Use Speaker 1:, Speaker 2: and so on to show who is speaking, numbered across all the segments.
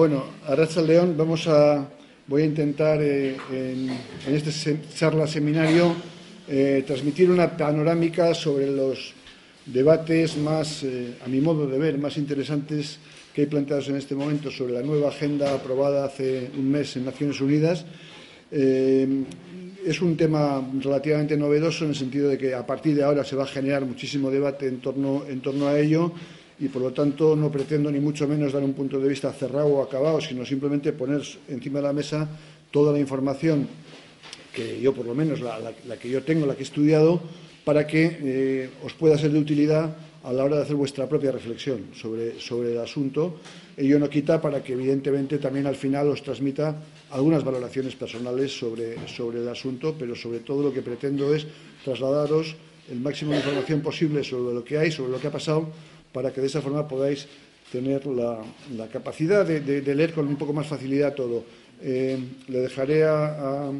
Speaker 1: Bueno, Arracha León, vamos a, voy a intentar eh, en, este charla seminario eh, transmitir una panorámica sobre los debates más, eh, a mi modo de ver, más interesantes que hay planteados en este momento sobre la nueva agenda aprobada hace un mes en Naciones Unidas. Es un tema relativamente novedoso en el sentido de que a partir de ahora se va a generar muchísimo debate en torno a ello y, por lo tanto, no pretendo ni mucho menos dar un punto de vista cerrado o acabado, sino simplemente poner encima de la mesa toda la información que yo, por lo menos, la, que yo tengo, la que he estudiado, para que eh, os pueda ser de utilidad a la hora de hacer vuestra propia reflexión sobre, sobre el asunto. Ello no quita para que, evidentemente, también al final os transmita algunas valoraciones personales sobre, sobre el asunto, pero sobre todo lo que pretendo es trasladaros el máximo de información posible sobre lo que hay, sobre lo que ha pasado, para que de esa forma podáis tener la, capacidad de, leer con un poco más facilidad todo. Eh, le dejaré a,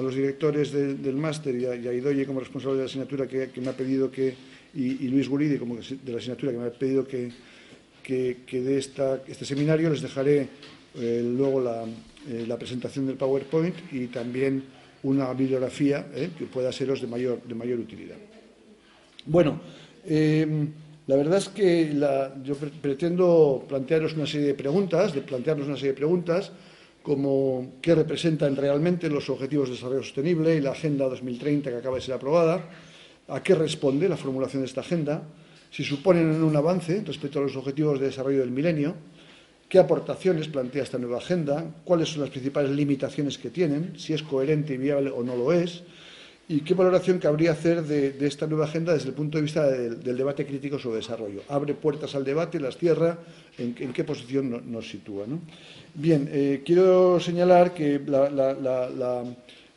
Speaker 1: los directores de, del máster y, y a, Idoye como responsable de la asignatura que, me ha pedido que, y, y, Luis Guridi como de la asignatura que me ha pedido que, que, que dé este seminario, les dejaré eh, luego la, eh, la, presentación del PowerPoint y también una bibliografía que pueda seros de mayor, de mayor utilidad. Bueno, la verdad es que la, yo pre pretendo plantearos una serie de preguntas, de plantearnos una serie de preguntas como qué representan realmente los Objetivos de Desarrollo Sostenible y la Agenda 2030 que acaba de ser aprobada, a qué responde la formulación de esta agenda, si suponen un avance respecto a los Objetivos de Desarrollo del Milenio, qué aportaciones plantea esta nueva agenda, cuáles son las principales limitaciones que tienen, si es coherente y viable o no lo es, y qué valoración cabría hacer de, esta nueva agenda desde el punto de vista del, debate crítico sobre desarrollo. Abre puertas al debate, las cierra, en, qué posición no, nos sitúa. Bien, eh, quiero señalar que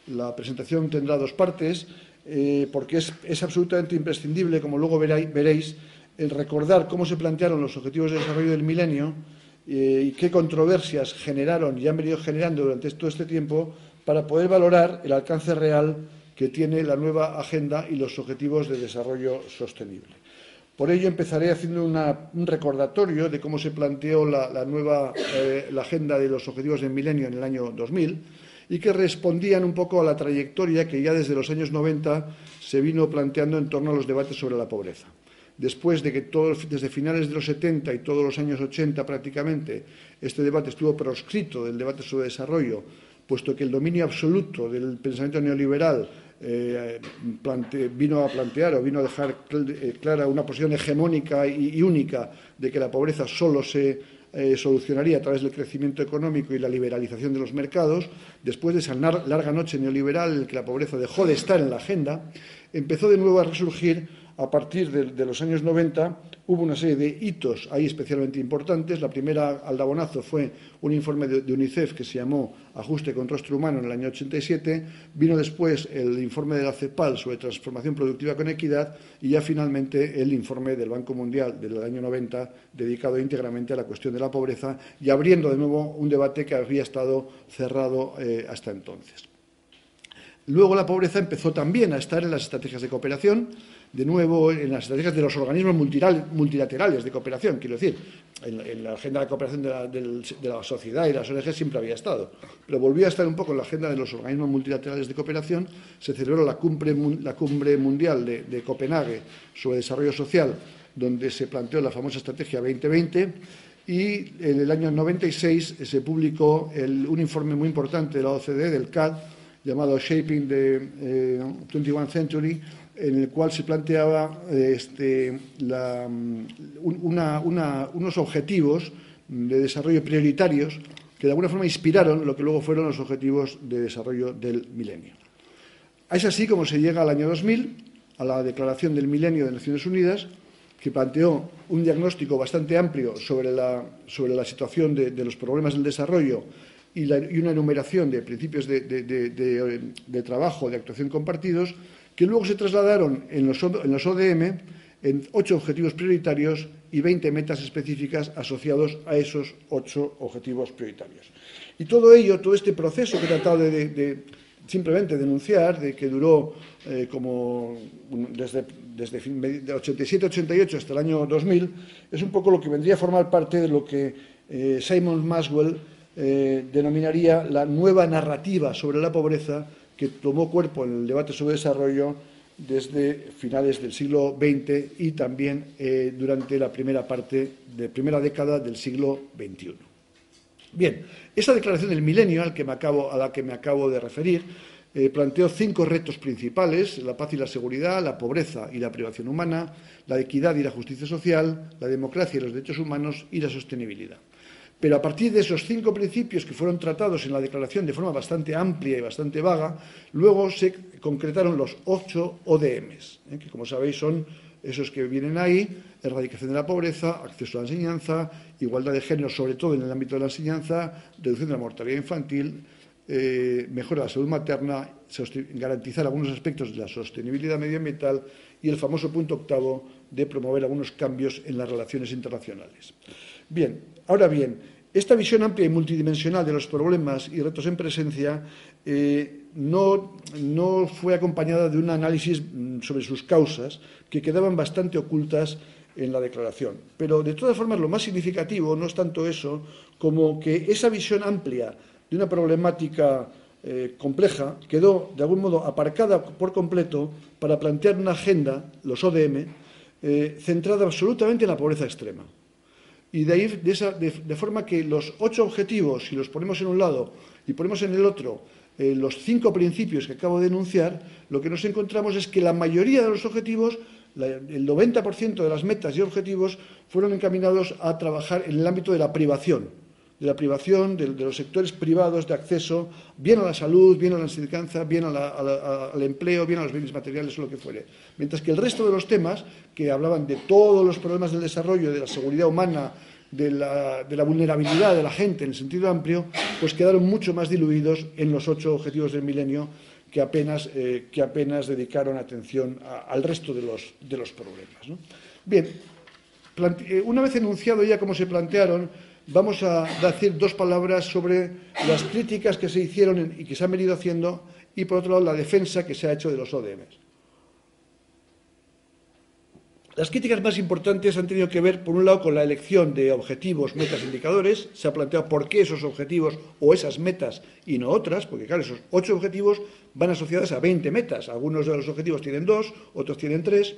Speaker 1: la, presentación tendrá dos partes, eh, porque es, absolutamente imprescindible, como luego veréis, veréis, el recordar cómo se plantearon los objetivos de desarrollo del milenio eh, y qué controversias generaron y han venido generando durante todo este tiempo para poder valorar el alcance real que tiene la nueva agenda y los objetivos de desarrollo sostenible. Por ello empezaré haciendo un recordatorio de cómo se planteó la, la nueva eh, la agenda de los objetivos del milenio en el año 2000 y que respondían un poco a la trayectoria que ya desde los años 90 se vino planteando en torno a los debates sobre la pobreza. Después de que todo, desde finales de los 70 y todos los años 80 prácticamente este debate estuvo proscrito del debate sobre desarrollo, puesto que el dominio absoluto del pensamiento neoliberal eh, vino a plantear o vino a dejar eh, clara una posición hegemónica y, única de que la pobreza solo se eh, solucionaría a través del crecimiento económico y la liberalización de los mercados, después de esa larga noche neoliberal en que la pobreza dejó de estar en la agenda, empezó de nuevo a resurgir a partir de, los años 90 hubo una serie de hitos ahí especialmente importantes. La primera aldabonazo fue un informe de, de, UNICEF que se llamó Ajuste con rostro humano en el año 87. Vino después el informe de la CEPAL sobre transformación productiva con equidad y ya finalmente el informe del Banco Mundial del año 90 dedicado íntegramente a la cuestión de la pobreza y abriendo de nuevo un debate que había estado cerrado eh, hasta entonces. Luego la pobreza empezó también a estar en las estrategias de cooperación, de nuevo en las estrategias de los organismos multilaterales de cooperación, quiero decir, en, la agenda de cooperación de la, sociedad y las ONG siempre había estado, pero volvió a estar un poco en la agenda de los organismos multilaterales de cooperación, se celebró la cumbre, mundial de, Copenhague sobre desarrollo social, donde se planteó la famosa estrategia 2020, y en el año 96 se publicó un informe muy importante de la OCDE, del CAD, llamado Shaping the eh, 21st Century, en el cual se planteaba este, unos objetivos de desarrollo prioritarios que de alguna forma inspiraron lo que luego fueron los objetivos de desarrollo del milenio. Es así como se llega al año 2000, a la Declaración del Milenio de Naciones Unidas, que planteó un diagnóstico bastante amplio sobre la, sobre la situación de, los problemas del desarrollo y, una enumeración de principios de, de, trabajo, de actuación compartidos, que luego se trasladaron en los, ODM en ocho objetivos prioritarios y 20 metas específicas asociados a esos ocho objetivos prioritarios. Y todo ello, todo este proceso que he tratado de, de simplemente denunciar, de que duró eh, como desde, desde 87-88 hasta el año 2000, es un poco lo que vendría a formar parte de lo que eh, Simon Maswell eh, denominaría la nueva narrativa sobre la pobreza que tomó cuerpo en el debate sobre desarrollo desde finales del siglo XX y también eh, durante la primera parte, de primera década del siglo XXI. Bien, esa declaración del milenio al que me acabo, a la que me acabo de referir eh, planteó cinco retos principales, la paz y la seguridad, la pobreza y la privación humana, la equidad y la justicia social, la democracia y los derechos humanos y la sostenibilidad. Pero a partir de esos cinco principios que fueron tratados en la declaración de forma bastante amplia y bastante vaga, luego se concretaron los ocho ODMs, ¿eh? que como sabéis son esos que vienen ahí, erradicación de la pobreza, acceso a la enseñanza, igualdad de género, sobre todo en el ámbito de la enseñanza, reducción de la mortalidad infantil, eh, mejora de la salud materna, garantizar algunos aspectos de la sostenibilidad medioambiental y el famoso punto octavo de promover algunos cambios en las relaciones internacionales. Bien, ahora bien, esta visión amplia y multidimensional de los problemas y retos en presencia eh, no, fue acompañada de un análisis mm, sobre sus causas que quedaban bastante ocultas en la declaración. Pero, de todas formas, lo más significativo no es tanto eso como que esa visión amplia de una problemática eh, compleja quedó, de algún modo, aparcada por completo para plantear una agenda, los ODM, eh, centrada absolutamente en la pobreza extrema. Y de ahí, de, forma que los ocho objetivos, si los ponemos en un lado y ponemos en el otro eh, los cinco principios que acabo de enunciar, lo que nos encontramos es que la mayoría de los objetivos, el 90% de las metas y objetivos, fueron encaminados a trabajar en el ámbito de la privación, de la privación de, los sectores privados de acceso, bien a la salud, bien a la enseñanza, bien al empleo, bien a los bienes materiales o lo que fuere. Mientras que el resto de los temas, que hablaban de todos los problemas del desarrollo, de la seguridad humana, de la, vulnerabilidad de la gente en el sentido amplio, pues quedaron mucho más diluidos en los ocho objetivos del milenio que apenas, eh, que apenas dedicaron atención al resto de los, de los problemas. Bien, eh, una vez enunciado ya cómo se plantearon, vamos a decir dos palabras sobre las críticas que se hicieron y que se han venido haciendo y, por otro lado, la defensa que se ha hecho de los ODMs. Las críticas más importantes han tenido que ver, por un lado, con la elección de objetivos, metas, indicadores. Se ha planteado por qué esos objetivos o esas metas y no otras, porque, claro, esos ocho objetivos van asociados a 20 metas. Algunos de los objetivos tienen dos, otros tienen tres.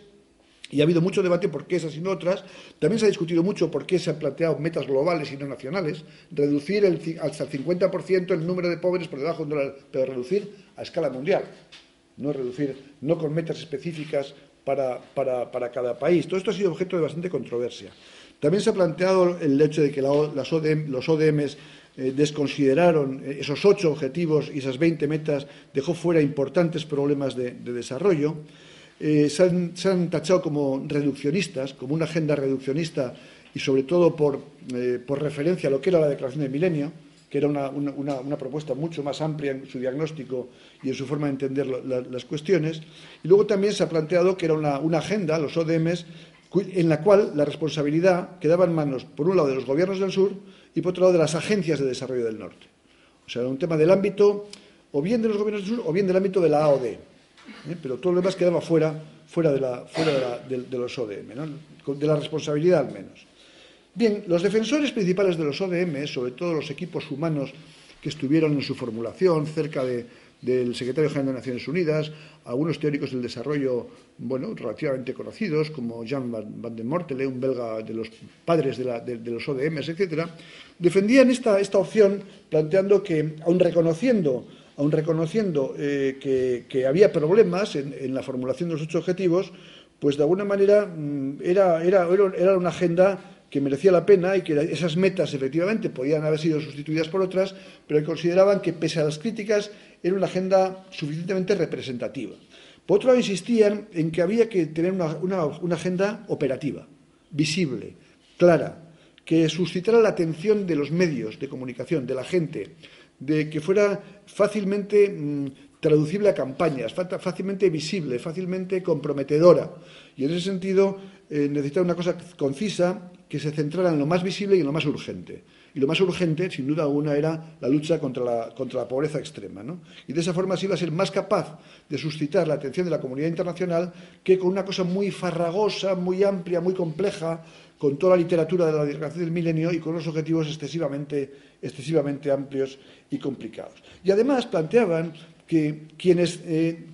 Speaker 1: Y ha habido mucho debate por qué esas y no otras. También se ha discutido mucho por qué se han planteado metas globales y no nacionales. Reducir hasta el 50% el número de pobres por debajo de un dólar, pero reducir a escala mundial. No reducir, no con metas específicas para, cada país. Todo esto ha sido objeto de bastante controversia. También se ha planteado el hecho de que los ODMs eh, desconsideraron eh, esos ocho objetivos y esas 20 metas, dejó fuera importantes problemas de desarrollo. Eh, se, han, tachado como reduccionistas, como una agenda reduccionista y sobre todo por, eh, referencia a lo que era la Declaración del Milenio, que era una, propuesta mucho más amplia en su diagnóstico y en su forma de entender las cuestiones. Y luego también se ha planteado que era una, agenda, los ODMs, en la cual la responsabilidad quedaba en manos, por un lado, de los gobiernos del sur y por otro lado, de las agencias de desarrollo del norte. O sea, era un tema del ámbito o bien de los gobiernos del sur o bien del ámbito de la AOD. ¿Eh? pero todo lo demás quedaba fuera, fuera, de, la, fuera de, los ODM, de la responsabilidad al menos. Bien, los defensores principales de los ODM, sobre todo los equipos humanos que estuvieron en su formulación cerca del secretario general de Naciones Unidas, algunos teóricos del desarrollo, bueno, relativamente conocidos, como Jean van den Mortele, un belga de los padres de, los ODMs, etcétera, defendían esta, esta opción planteando que, aun reconociendo aun reconociendo eh, que, había problemas en, la formulación de los ocho objetivos, pues de alguna manera mm, era, era, era una agenda que merecía la pena y que esas metas efectivamente podían haber sido sustituidas por otras, pero consideraban que pese a las críticas era una agenda suficientemente representativa. Por otro lado, insistían en que había que tener una, una agenda operativa, visible, clara, que suscitara la atención de los medios de comunicación, de la gente, de que fuera fácilmente mm, traducible a campañas, fácilmente visible, fácilmente comprometedora. Y en ese sentido eh, necesitaba una cosa concisa que se centrara en lo más visible y en lo más urgente. Y lo más urgente, sin duda alguna, era la lucha contra la, contra la pobreza extrema. Y de esa forma se iba a ser más capaz de suscitar la atención de la comunidad internacional que con una cosa muy farragosa, muy amplia, muy compleja, con toda la literatura de la Declaración del Milenio y con unos objetivos excesivamente, excesivamente amplios y complicados. Y además planteaban que quienes, eh,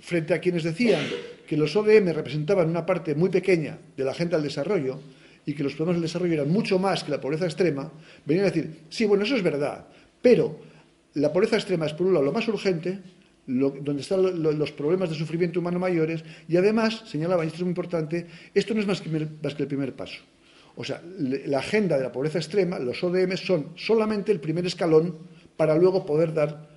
Speaker 1: frente a quienes decían que los ODM representaban una parte muy pequeña de la agenda del desarrollo y que los problemas del desarrollo eran mucho más que la pobreza extrema, venían a decir, sí, bueno, eso es verdad, pero la pobreza extrema es, por un lado, lo más urgente, donde están los problemas de sufrimiento humano mayores, y además, señalaba, y esto es muy importante, esto no es más que, más que el primer paso. O sea, la agenda de la pobreza extrema, los ODM, son solamente el primer escalón para luego poder dar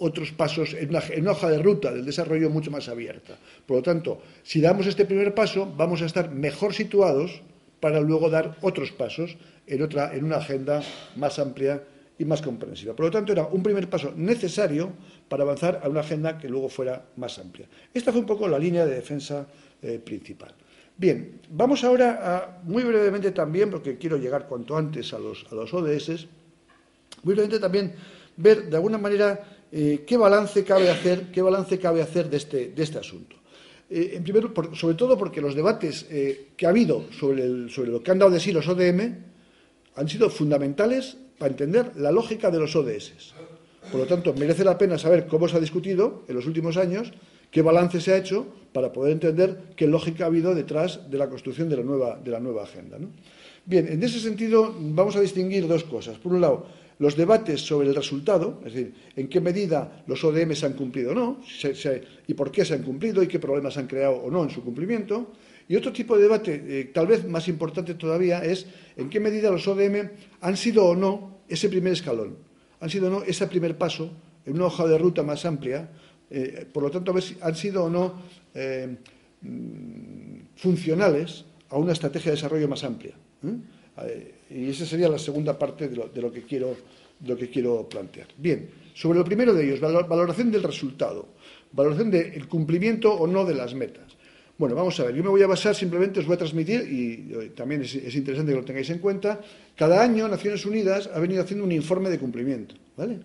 Speaker 1: otros pasos en una, en una, hoja de ruta del desarrollo mucho más abierta. Por lo tanto, si damos este primer paso, vamos a estar mejor situados para luego dar otros pasos en, otra, en una agenda más amplia y más comprensiva. Por lo tanto, era un primer paso necesario para avanzar a una agenda que luego fuera más amplia. Esta fue un poco la línea de defensa eh, principal. Bien, vamos ahora a, muy brevemente también, porque quiero llegar cuanto antes a los, a los ODS, muy brevemente también ver de alguna manera eh, qué balance cabe hacer, qué balance cabe hacer de este, de este asunto. Eh, en primer, sobre todo porque los debates que ha habido sobre, sobre lo que han dado de sí los ODM han sido fundamentales para entender la lógica de los ODS. Por lo tanto, merece la pena saber cómo se ha discutido en los últimos años, qué balance se ha hecho para poder entender qué lógica ha habido detrás de la construcción de la nueva, de la nueva agenda. Bien, en ese sentido vamos a distinguir dos cosas. Por un lado, los debates sobre el resultado, es decir, en qué medida los ODS se han cumplido o no, y por qué se han cumplido y qué problemas han creado o no en su cumplimiento. Y otro tipo de debate, eh, tal vez más importante todavía, es en qué medida los ODM han sido o no ese primer escalón, han sido o no ese primer paso en una hoja de ruta más amplia, eh, por lo tanto, han sido o no eh, mm, funcionales a una estrategia de desarrollo más amplia. y esa sería la segunda parte de lo que quiero plantear. Bien, sobre lo primero de ellos, valoración del resultado, valoración del cumplimiento o no de las metas. Bueno, vamos a ver, yo me voy a basar, simplemente os voy a transmitir, y eh, también es, interesante que lo tengáis en cuenta, cada año Naciones Unidas ha venido haciendo un informe de cumplimiento, ¿vale?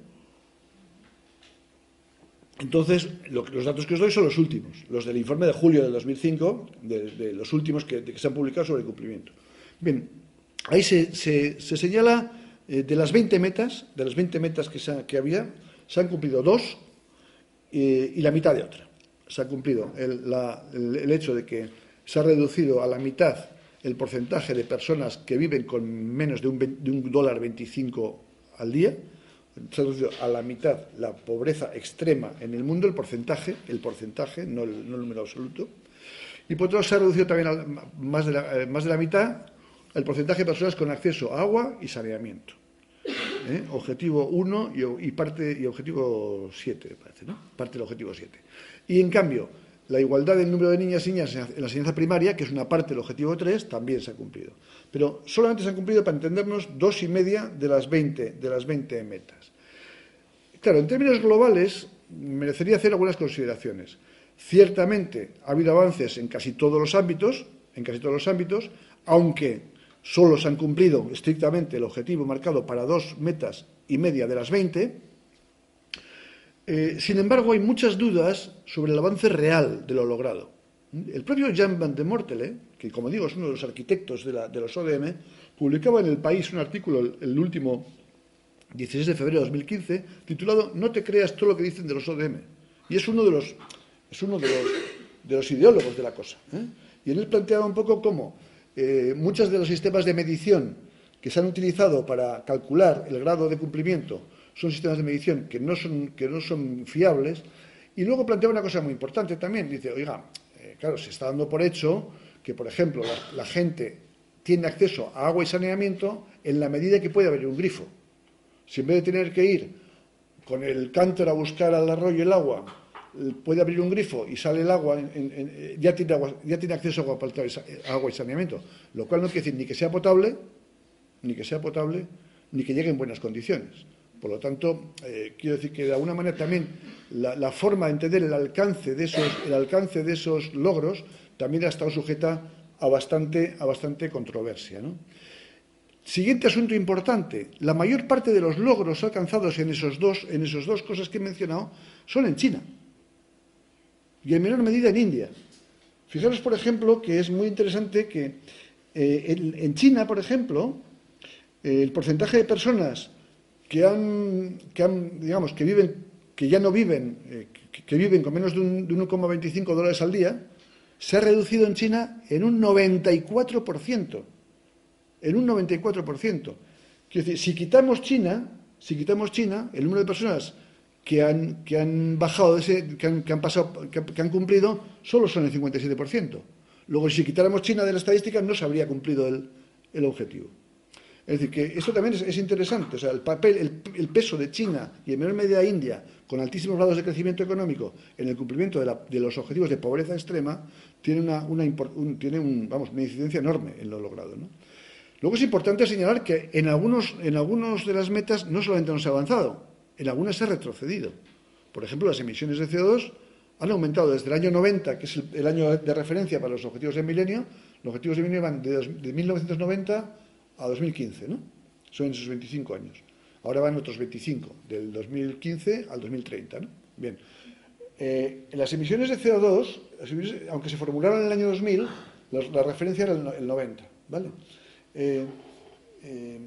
Speaker 1: Entonces, los datos que os doy son los últimos, los del informe de julio del 2005, de, los últimos que, se han publicado sobre el cumplimiento. Bien, ahí se, señala eh, de las 20 metas, de las 20 metas que, había, se han cumplido dos eh, y la mitad de otra se ha cumplido el, hecho de que se ha reducido a la mitad el porcentaje de personas que viven con menos de un, de un dólar 25 al día, se ha reducido a la mitad la pobreza extrema en el mundo, el porcentaje, el porcentaje, no el, número absoluto, y por otro lado se ha reducido también más, de la, eh, más de la mitad el porcentaje de personas con acceso a agua y saneamiento. ¿eh? Objetivo 1 y, parte, y objetivo 7, me parece, ¿no? Parte del objetivo 7. Y en cambio, la igualdad del número de niñas y niñas en la enseñanza primaria, que es una parte del objetivo 3, también se ha cumplido. Pero solamente se han cumplido, para entendernos, dos y media de las 20, de las 20 metas. Claro, en términos globales, merecería hacer algunas consideraciones. Ciertamente ha habido avances en casi todos los ámbitos, en casi todos los ámbitos, aunque solo se han cumplido estrictamente el objetivo marcado para dos metas y media de las 20, eh, sin embargo, hay muchas dudas sobre el avance real de lo logrado. El propio Jan van de Mortele, que como digo es uno de los arquitectos de, los ODM, publicaba en El País un artículo el, último 16 de febrero de 2015 titulado No te creas todo lo que dicen de los ODM. Y es uno de los, es uno de los, de los ideólogos de la cosa. ¿eh? Y en él planteaba un poco cómo eh, muchos de los sistemas de medición que se han utilizado para calcular el grado de cumplimiento son sistemas de medición que no son, que no son fiables. Y luego plantea una cosa muy importante también. Dice, oiga, eh, claro, se está dando por hecho que, por ejemplo, la, gente tiene acceso a agua y saneamiento en la medida que puede haber un grifo. Si en vez de tener que ir con el cántaro a buscar al arroyo el agua, puede abrir un grifo y sale el agua, ya, tiene ya tiene acceso a agua, agua y saneamiento. Lo cual no quiere decir ni que sea potable, ni que sea potable, ni que llegue en buenas condiciones. Por lo tanto, eh, quiero decir que de alguna manera también la, forma de entender el alcance de esos, el alcance de esos logros también ha estado sujeta a bastante, controversia. Siguiente asunto importante. La mayor parte de los logros alcanzados en esos dos, en esos dos cosas que he mencionado son en China y en menor medida en India. Fijaros, por ejemplo, que es muy interesante que Eh, en, China, por ejemplo, el porcentaje de personas que han, digamos, que viven, que ya no viven, eh, que, viven con menos de, un, 1,25 dólares al día, se ha reducido en China en un 94%. En un 94%. Quiero decir, si quitamos China, si quitamos China, el número de personas que han, que han bajado, ese, que, han, pasado, que, han cumplido, solo son el 57%. Luego, si quitáramos China de la estadística, no se habría cumplido el, objetivo. Es decir, que esto también es, interesante. O sea, el papel, el, peso de China y en menor medida India, con altísimos grados de crecimiento económico, en el cumplimiento de, los objetivos de pobreza extrema, tiene una, tiene un, vamos, una incidencia enorme en lo logrado. Luego es importante señalar que en algunos, en algunos de las metas no solamente no se ha avanzado, en algunas se ha retrocedido. Por ejemplo, las emisiones de CO2 han aumentado desde el año 90, que es el, año de referencia para los objetivos de milenio, los objetivos de milenio van de, 1990 a 2015, ¿no? Son esos 25 años. Ahora van otros 25, del 2015 al 2030, ¿no? Bien. Eh, las emisiones de CO2, aunque se formularon en el año 2000, la, referencia era el, 90, ¿vale? Eh, eh,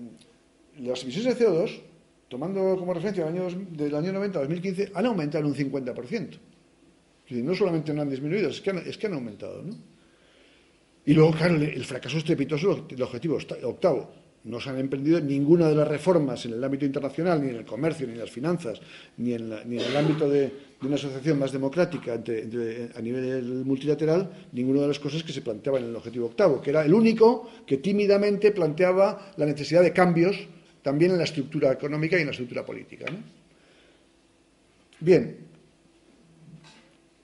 Speaker 1: las emisiones de CO2, tomando como referencia el año, del año 90 a 2015, han aumentado un 50% no solamente no han disminuido, es que han, es que han aumentado. ¿no? Y luego, claro, el fracaso estrepitoso del objetivo octavo. No se han emprendido ninguna de las reformas en el ámbito internacional, ni en el comercio, ni en las finanzas, ni en, el ámbito de, una asociación más democrática a nivel multilateral, ninguna de las cosas que se planteaban en el objetivo octavo, que era el único que tímidamente planteaba la necesidad de cambios también en la estructura económica y en la estructura política. Bien,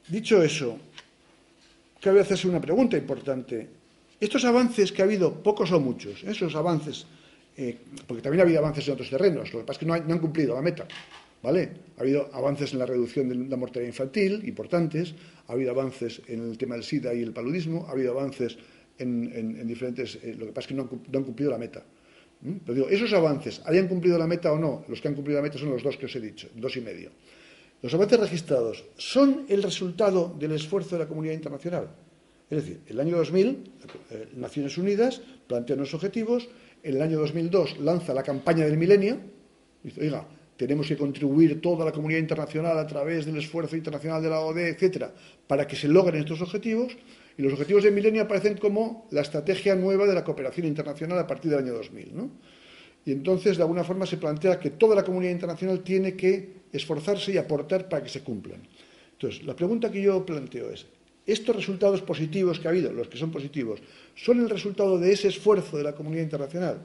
Speaker 1: Dicho eso, cabe hacerse una pregunta importante. Estos avances que ha habido, pocos o muchos, esos avances, eh, porque también ha habido avances en otros terrenos, lo que pasa es que no, han cumplido la meta. ¿Vale? Ha habido avances en la reducción de la mortalidad infantil, importantes, ha habido avances en el tema del SIDA y el paludismo, ha habido avances en, diferentes. Eh, lo que pasa es que no han, cumplido la meta. Pero digo, esos avances, hayan cumplido la meta o no, los que han cumplido la meta son los dos que os he dicho, dos y medio. Los avances registrados son el resultado del esfuerzo de la comunidad internacional. Es decir, el año 2000, eh, Naciones Unidas plantea unos objetivos, en el año 2002 lanza la campaña del milenio, dice, oiga, tenemos que contribuir toda la comunidad internacional a través del esfuerzo internacional de la ODE, etcétera, para que se logren estos objetivos, y los objetivos del milenio aparecen como la estrategia nueva de la cooperación internacional a partir del año 2000. Y entonces, de alguna forma, se plantea que toda la comunidad internacional tiene que esforzarse y aportar para que se cumplan. Entonces, la pregunta que yo planteo es, ¿estos resultados positivos que ha habido, los que son positivos, son el resultado de ese esfuerzo de la comunidad internacional?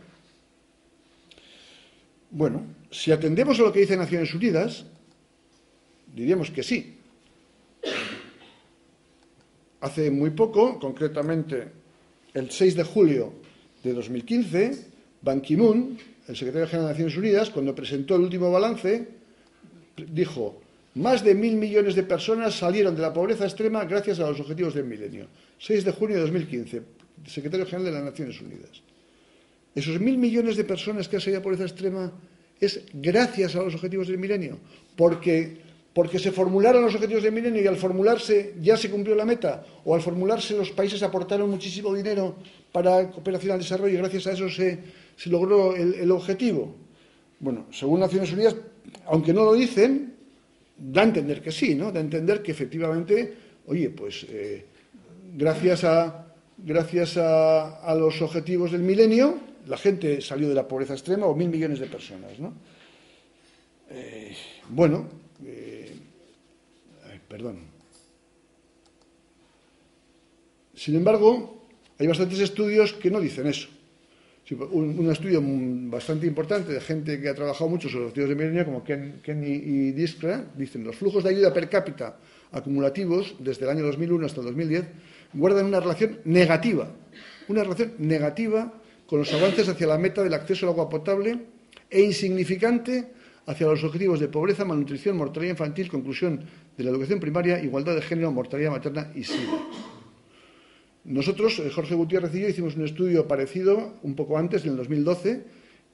Speaker 1: Bueno, si atendemos a lo que dice Naciones Unidas, diríamos que sí. Hace muy poco, concretamente el 6 de julio de 2015, Ban Ki-moon, el secretario general de Naciones Unidas, cuando presentó el último balance, dijo, más de mil millones de personas salieron de la pobreza extrema gracias a los objetivos del milenio. 6 de junio de 2015, secretario general de las Naciones Unidas. Esos mil millones de personas que han salido de la pobreza extrema es gracias a los objetivos del milenio, porque, porque se formularon los objetivos del milenio y al formularse ya se cumplió la meta, o al formularse los países aportaron muchísimo dinero para cooperación al desarrollo y gracias a eso se, logró el objetivo. Bueno, según Naciones Unidas, aunque no lo dicen, da a entender que sí, ¿no? Da a entender que efectivamente, oye, pues eh, gracias, a, gracias a, los objetivos del milenio, la gente salió de la pobreza extrema, o mil millones de personas, ¿no? Eh, bueno, eh, perdón. Sin embargo, hay bastantes estudios que no dicen eso un, estudio bastante importante de gente que ha trabajado mucho sobre los objetivos de milenio, como Ken, y, Diskra, dicen los flujos de ayuda per cápita acumulativos desde el año 2001 hasta el 2010 guardan una relación negativa, una relación negativa con los avances hacia la meta del acceso al agua potable e insignificante hacia los objetivos de pobreza, malnutrición, mortalidad infantil, conclusión de la educación primaria, igualdad de género, mortalidad materna y SIDA. Nosotros, eh, Jorge Gutiérrez y yo, hicimos un estudio parecido un poco antes, en el 2012,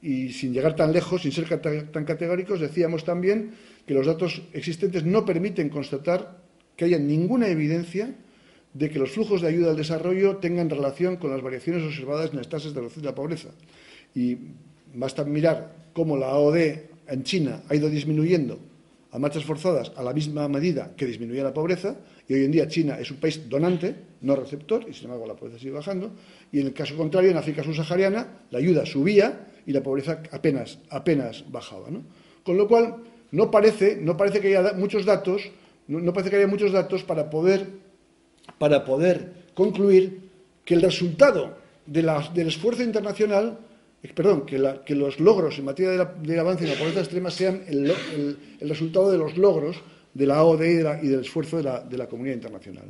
Speaker 1: y sin llegar tan lejos, sin ser tan categóricos, decíamos también que los datos existentes no permiten constatar que haya ninguna evidencia de que los flujos de ayuda al desarrollo tengan relación con las variaciones observadas en las tasas de reducción de la pobreza. Y basta mirar cómo la AOD en China ha ido disminuyendo a marchas forzadas a la misma medida que disminuía la pobreza, y hoy en día China es un país donante, no receptor, y sin embargo la pobreza sigue bajando, y en el caso contrario, en África subsahariana, la ayuda subía y la pobreza apenas, apenas bajaba. Con lo cual, no parece, no parece que haya muchos datos, no, parece que haya muchos datos para poder, para poder concluir que el resultado del esfuerzo internacional perdón, que, los logros en materia del avance en la pobreza extrema sean el, resultado de los logros de la ODE y, del esfuerzo de la, comunidad internacional.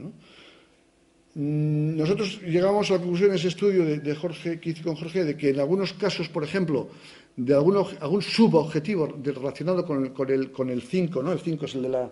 Speaker 1: Mm, nosotros llegamos a la conclusión en ese estudio de, Jorge, que hice con Jorge, de que en algunos casos, por ejemplo, de algún subobjetivo relacionado con el, con, el, 5, ¿no? El 5 es el de la,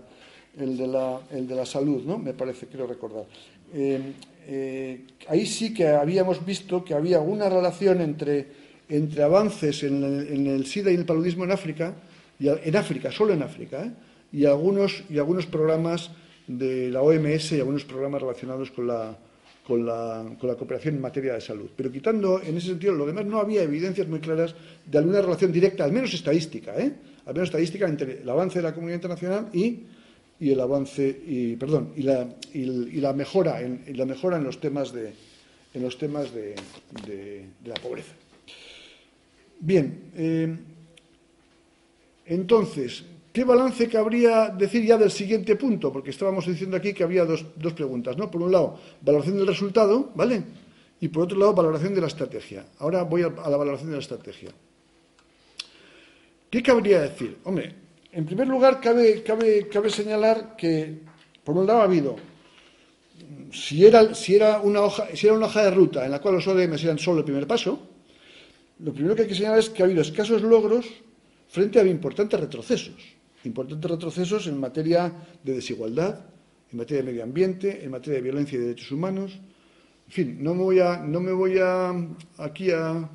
Speaker 1: de de salud. Me parece, quiero recordar. Eh, eh, ahí sí que habíamos visto que había una relación entre entre avances en el, SIDA y el paludismo en África, y, en África, solo en África, ¿eh? y, algunos, y algunos programas de la OMS y algunos programas relacionados con la, con la, con la, cooperación en materia de salud. Pero quitando en ese sentido lo demás, no había evidencias muy claras de alguna relación directa, al menos estadística, ¿eh? al menos estadística entre el avance de la comunidad internacional y, y el avance y perdón y la, y, la mejora en la mejora en los temas de en los temas de la pobreza. Bien, eh, entonces, ¿qué balance cabría decir ya del siguiente punto? Porque estábamos diciendo aquí que había dos, preguntas, ¿no? Por un lado, valoración del resultado, ¿vale? Y por otro lado, valoración de la estrategia. Ahora voy a, la valoración de la estrategia. ¿Qué cabría decir? Hombre, en primer lugar, cabe, señalar que, por un lado, ha habido, si era, si, era una hoja, si era una hoja de ruta en la cual los ODM eran solo el primer paso, lo primero que hay que señalar es que ha habido escasos logros frente a importantes retrocesos. Importantes retrocesos en materia de desigualdad, en materia de medio ambiente, en materia de violencia y derechos humanos. En fin, no me voy a, no me voy a aquí a,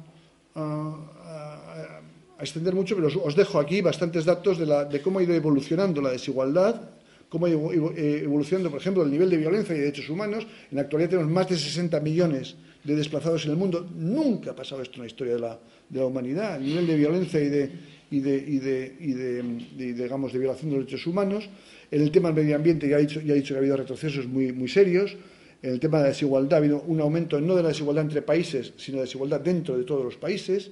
Speaker 1: extender mucho, pero os, dejo aquí bastantes datos de, de cómo ha ido evolucionando la desigualdad cómo ha ido evolucionando, por ejemplo, el nivel de violencia y derechos humanos. En la actualidad tenemos más de 60 millones de desplazados en el mundo. Nunca ha pasado esto en la historia de la, humanidad. El nivel de violencia y de, y de, y de, y de, digamos, de violación de los derechos humanos. En el tema del medio ambiente ya ha dicho, ya dicho que ha habido retrocesos muy, muy serios. En el tema de la desigualdad ha habido un aumento no de la desigualdad entre países, sino de la desigualdad dentro de todos los países.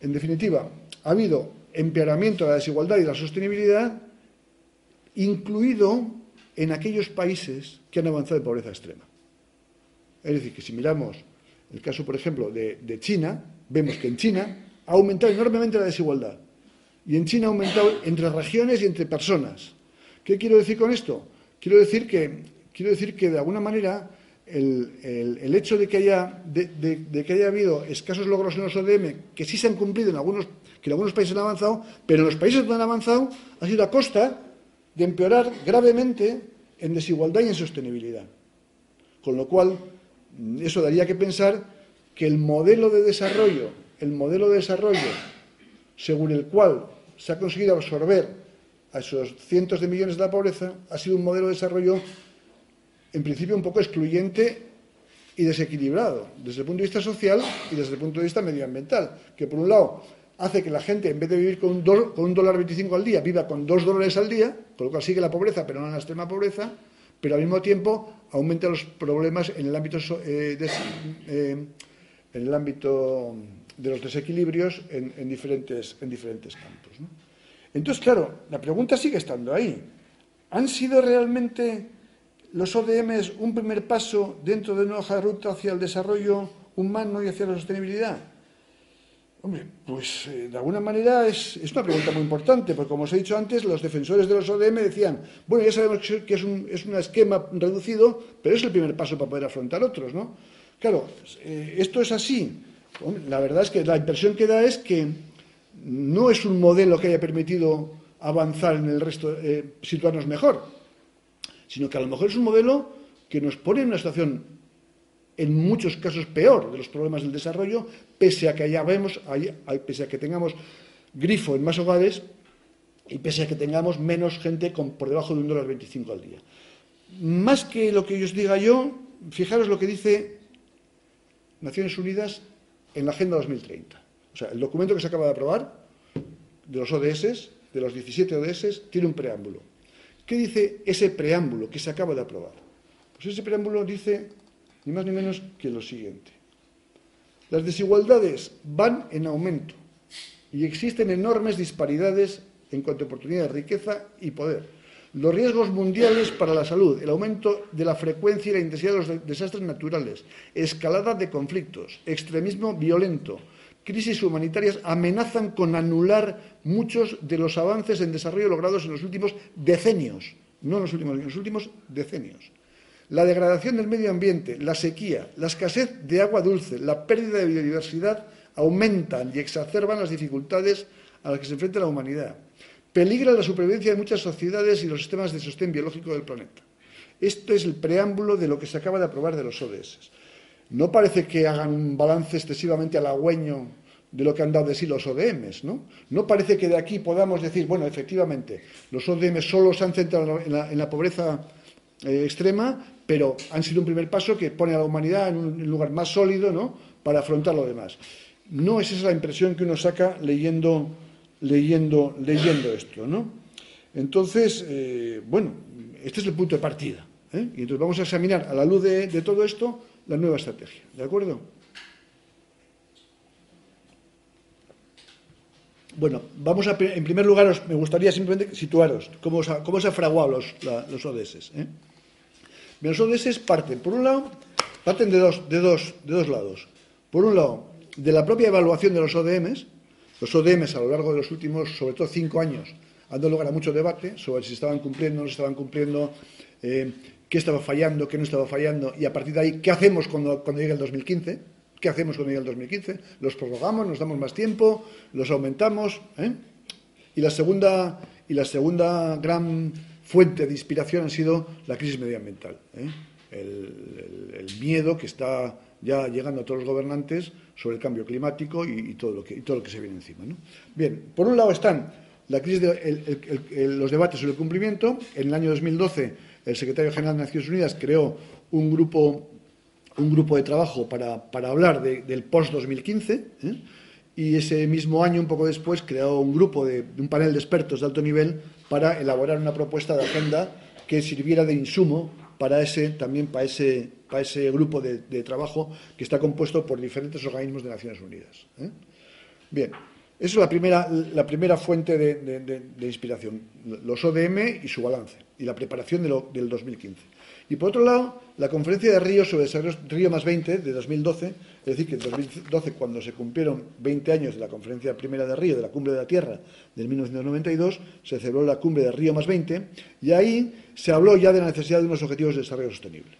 Speaker 1: En definitiva, ha habido empeoramiento de la desigualdad y de la sostenibilidad, incluido en aquellos países que han avanzado en pobreza extrema. Es decir, que si miramos el caso, por ejemplo, de, China, vemos que en China ha aumentado enormemente la desigualdad. Y en China ha aumentado entre regiones y entre personas. ¿Qué quiero decir con esto? Quiero decir que, quiero decir que de alguna manera, el, hecho de que, haya, de, que haya habido escasos logros en los ODM, que sí se han cumplido en algunos, que en algunos países han avanzado, pero en los países donde han avanzado ha sido a costa de empeorar gravemente en desigualdad y en sostenibilidad. Con lo cual, eso daría que pensar que el modelo de desarrollo, el modelo de desarrollo según el cual se ha conseguido absorber a esos cientos de millones de la pobreza, ha sido un modelo de desarrollo en principio un poco excluyente y desequilibrado desde el punto de vista social y desde el punto de vista medioambiental, que por un lado hace que la gente, en vez de vivir con un, con dólar 25 al día, viva con dos dólares al día, con lo cual sigue la pobreza, pero no la extrema pobreza, pero al mismo tiempo aumenta los problemas en el ámbito, eh, eh, en el ámbito de los desequilibrios en, diferentes, en diferentes campos. Entonces, claro, la pregunta sigue estando ahí. ¿Han sido realmente los ODMs un primer paso dentro de una hoja de ruta hacia el desarrollo humano y hacia la sostenibilidad? Hombre, pues eh, de alguna manera es, una pregunta muy importante, porque como os he dicho antes, los defensores de los ODM decían, bueno, ya sabemos que es un, es un esquema reducido, pero es el primer paso para poder afrontar otros, ¿no? Claro, eh, esto es así. la verdad es que la impresión que da es que no es un modelo que haya permitido avanzar en el resto, eh, situarnos mejor, sino que a lo mejor es un modelo que nos pone en una situación en muchos casos peor de los problemas del desarrollo, pese a que allá vemos, pese a que tengamos grifo en más hogares y pese a que tengamos menos gente por debajo de un dólar 25 al día. más que lo que os diga yo, fijaros lo que dice Naciones Unidas en la Agenda 2030. O sea, el documento que se acaba de aprobar de los ODS, de los 17 ODS, tiene un preámbulo. ¿Qué dice ese preámbulo que se acaba de aprobar? Pues ese preámbulo dice ni más ni menos que lo siguiente. Las desigualdades van en aumento y existen enormes disparidades en cuanto a oportunidades, riqueza y poder. Los riesgos mundiales para la salud, el aumento de la frecuencia y la intensidad de los desastres naturales, escalada de conflictos, extremismo violento, crisis humanitarias amenazan con anular muchos de los avances en desarrollo logrados en los últimos decenios, no en los últimos, en los últimos decenios. La degradación del medio ambiente, la sequía, la escasez de agua dulce, la pérdida de biodiversidad aumentan y exacerban las dificultades a las que se enfrenta la humanidad. Peligra la supervivencia de muchas sociedades y los sistemas de sostén biológico del planeta. Esto es el preámbulo de lo que se acaba de aprobar de los ODS. No parece que hagan un balance excesivamente halagüeño de lo que han dado de sí los ODMs, ¿no? No parece que de aquí podamos decir, bueno, efectivamente, los ODMs solo se han centrado en la, pobreza eh, extrema, pero han sido un primer paso que pone a la humanidad en un lugar más sólido ¿no? para afrontar lo demás. No es esa la impresión que uno saca leyendo, leyendo, leyendo esto. ¿no? Entonces, eh, bueno, este es el punto de partida. ¿eh? Y entonces vamos a examinar a la luz de, todo esto la nueva estrategia. ¿De acuerdo? Bueno, vamos a, en primer lugar, me gustaría simplemente situaros cómo, cómo se han fraguado los, los ODS. Los ODS parten, por un lado, parten de dos, lados. Por un lado, de la propia evaluación de los ODMs. Los ODMs a lo largo de los últimos, sobre todo cinco años, han dado lugar a mucho debate sobre si estaban cumpliendo, no estaban cumpliendo, eh, qué estaba fallando, qué no estaba fallando, y a partir de ahí, ¿qué hacemos cuando, cuando llegue el 2015? ¿Qué hacemos cuando llegue el 2015? ¿Los prorrogamos, nos damos más tiempo, los aumentamos? ¿eh? Y, la segunda, y la segunda gran fuente de inspiración ha sido la crisis medioambiental. ¿eh? El, miedo que está ya llegando a todos los gobernantes sobre el cambio climático y, todo, lo que, se viene encima. Bien, por un lado están los debates sobre el cumplimiento. En el año 2012, el secretario general de Naciones Unidas creó un grupo, un grupo de trabajo para, hablar del post-2015 y ese mismo año, un poco después, creó un grupo de, un panel de expertos de alto nivel para elaborar una propuesta de agenda que sirviera de insumo para ese, también para ese, para ese grupo de, trabajo que está compuesto por diferentes organismos de Naciones Unidas. ¿eh? Bien, esa es la primera, la primera fuente de, inspiración, los ODM y su balance, y la preparación del 2015. Y por otro lado, la conferencia de Río sobre desarrollo Río más 20 de 2012, es decir, que en 2012, cuando se cumplieron 20 años de la conferencia primera de Río, de la cumbre de la Tierra del 1992, se celebró la cumbre de Río más 20 y ahí se habló ya de la necesidad de unos objetivos de desarrollo sostenible.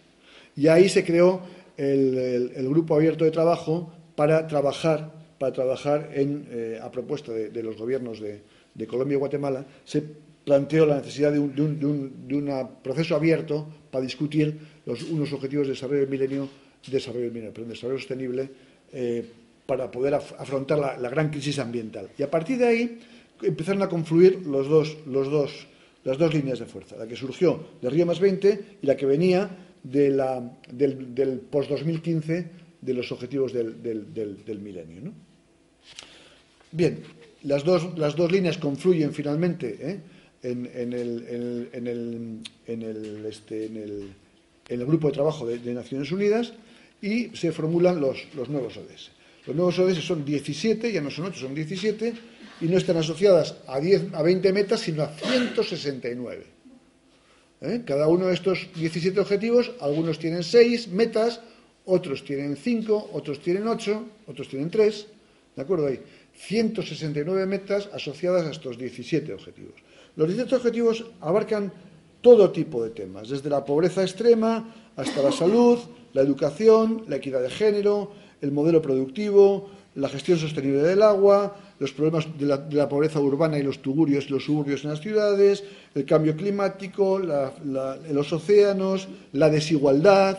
Speaker 1: Y ahí se creó el, grupo abierto de trabajo para trabajar, para trabajar en, eh, a propuesta de, los gobiernos de, Colombia y Guatemala, se planteó la necesidad de un, proceso abierto para discutir los, unos objetivos de desarrollo del milenio, desarrollo, del milenio, desarrollo sostenible, eh, para poder afrontar la, gran crisis ambiental. Y a partir de ahí empezaron a confluir los dos, los dos, las dos líneas de fuerza, la que surgió de Río más 20 y la que venía del, post-2015 de los objetivos del, milenio. Bien, las dos, las dos líneas confluyen finalmente ¿eh? En, el, en, el, en, el, este, en, el, en el grupo de trabajo de, Naciones Unidas y se formulan los, los nuevos ODS. Los nuevos ODS son 17, ya no son 8, son 17, y no están asociadas a, 10, a 20 metas, sino a 169. ¿Eh? Cada uno de estos 17 objetivos, algunos tienen 6 metas, otros tienen 5, otros tienen 8, otros tienen 3. ¿De acuerdo? Hay 169 metas asociadas a estos 17 objetivos. Los 17 objetivos abarcan todo tipo de temas, desde la pobreza extrema hasta la salud, la educación, la equidad de género, el modelo productivo, la gestión sostenible del agua, los problemas de la, pobreza urbana y los tugurios y los suburbios en las ciudades, el cambio climático, los océanos, la desigualdad,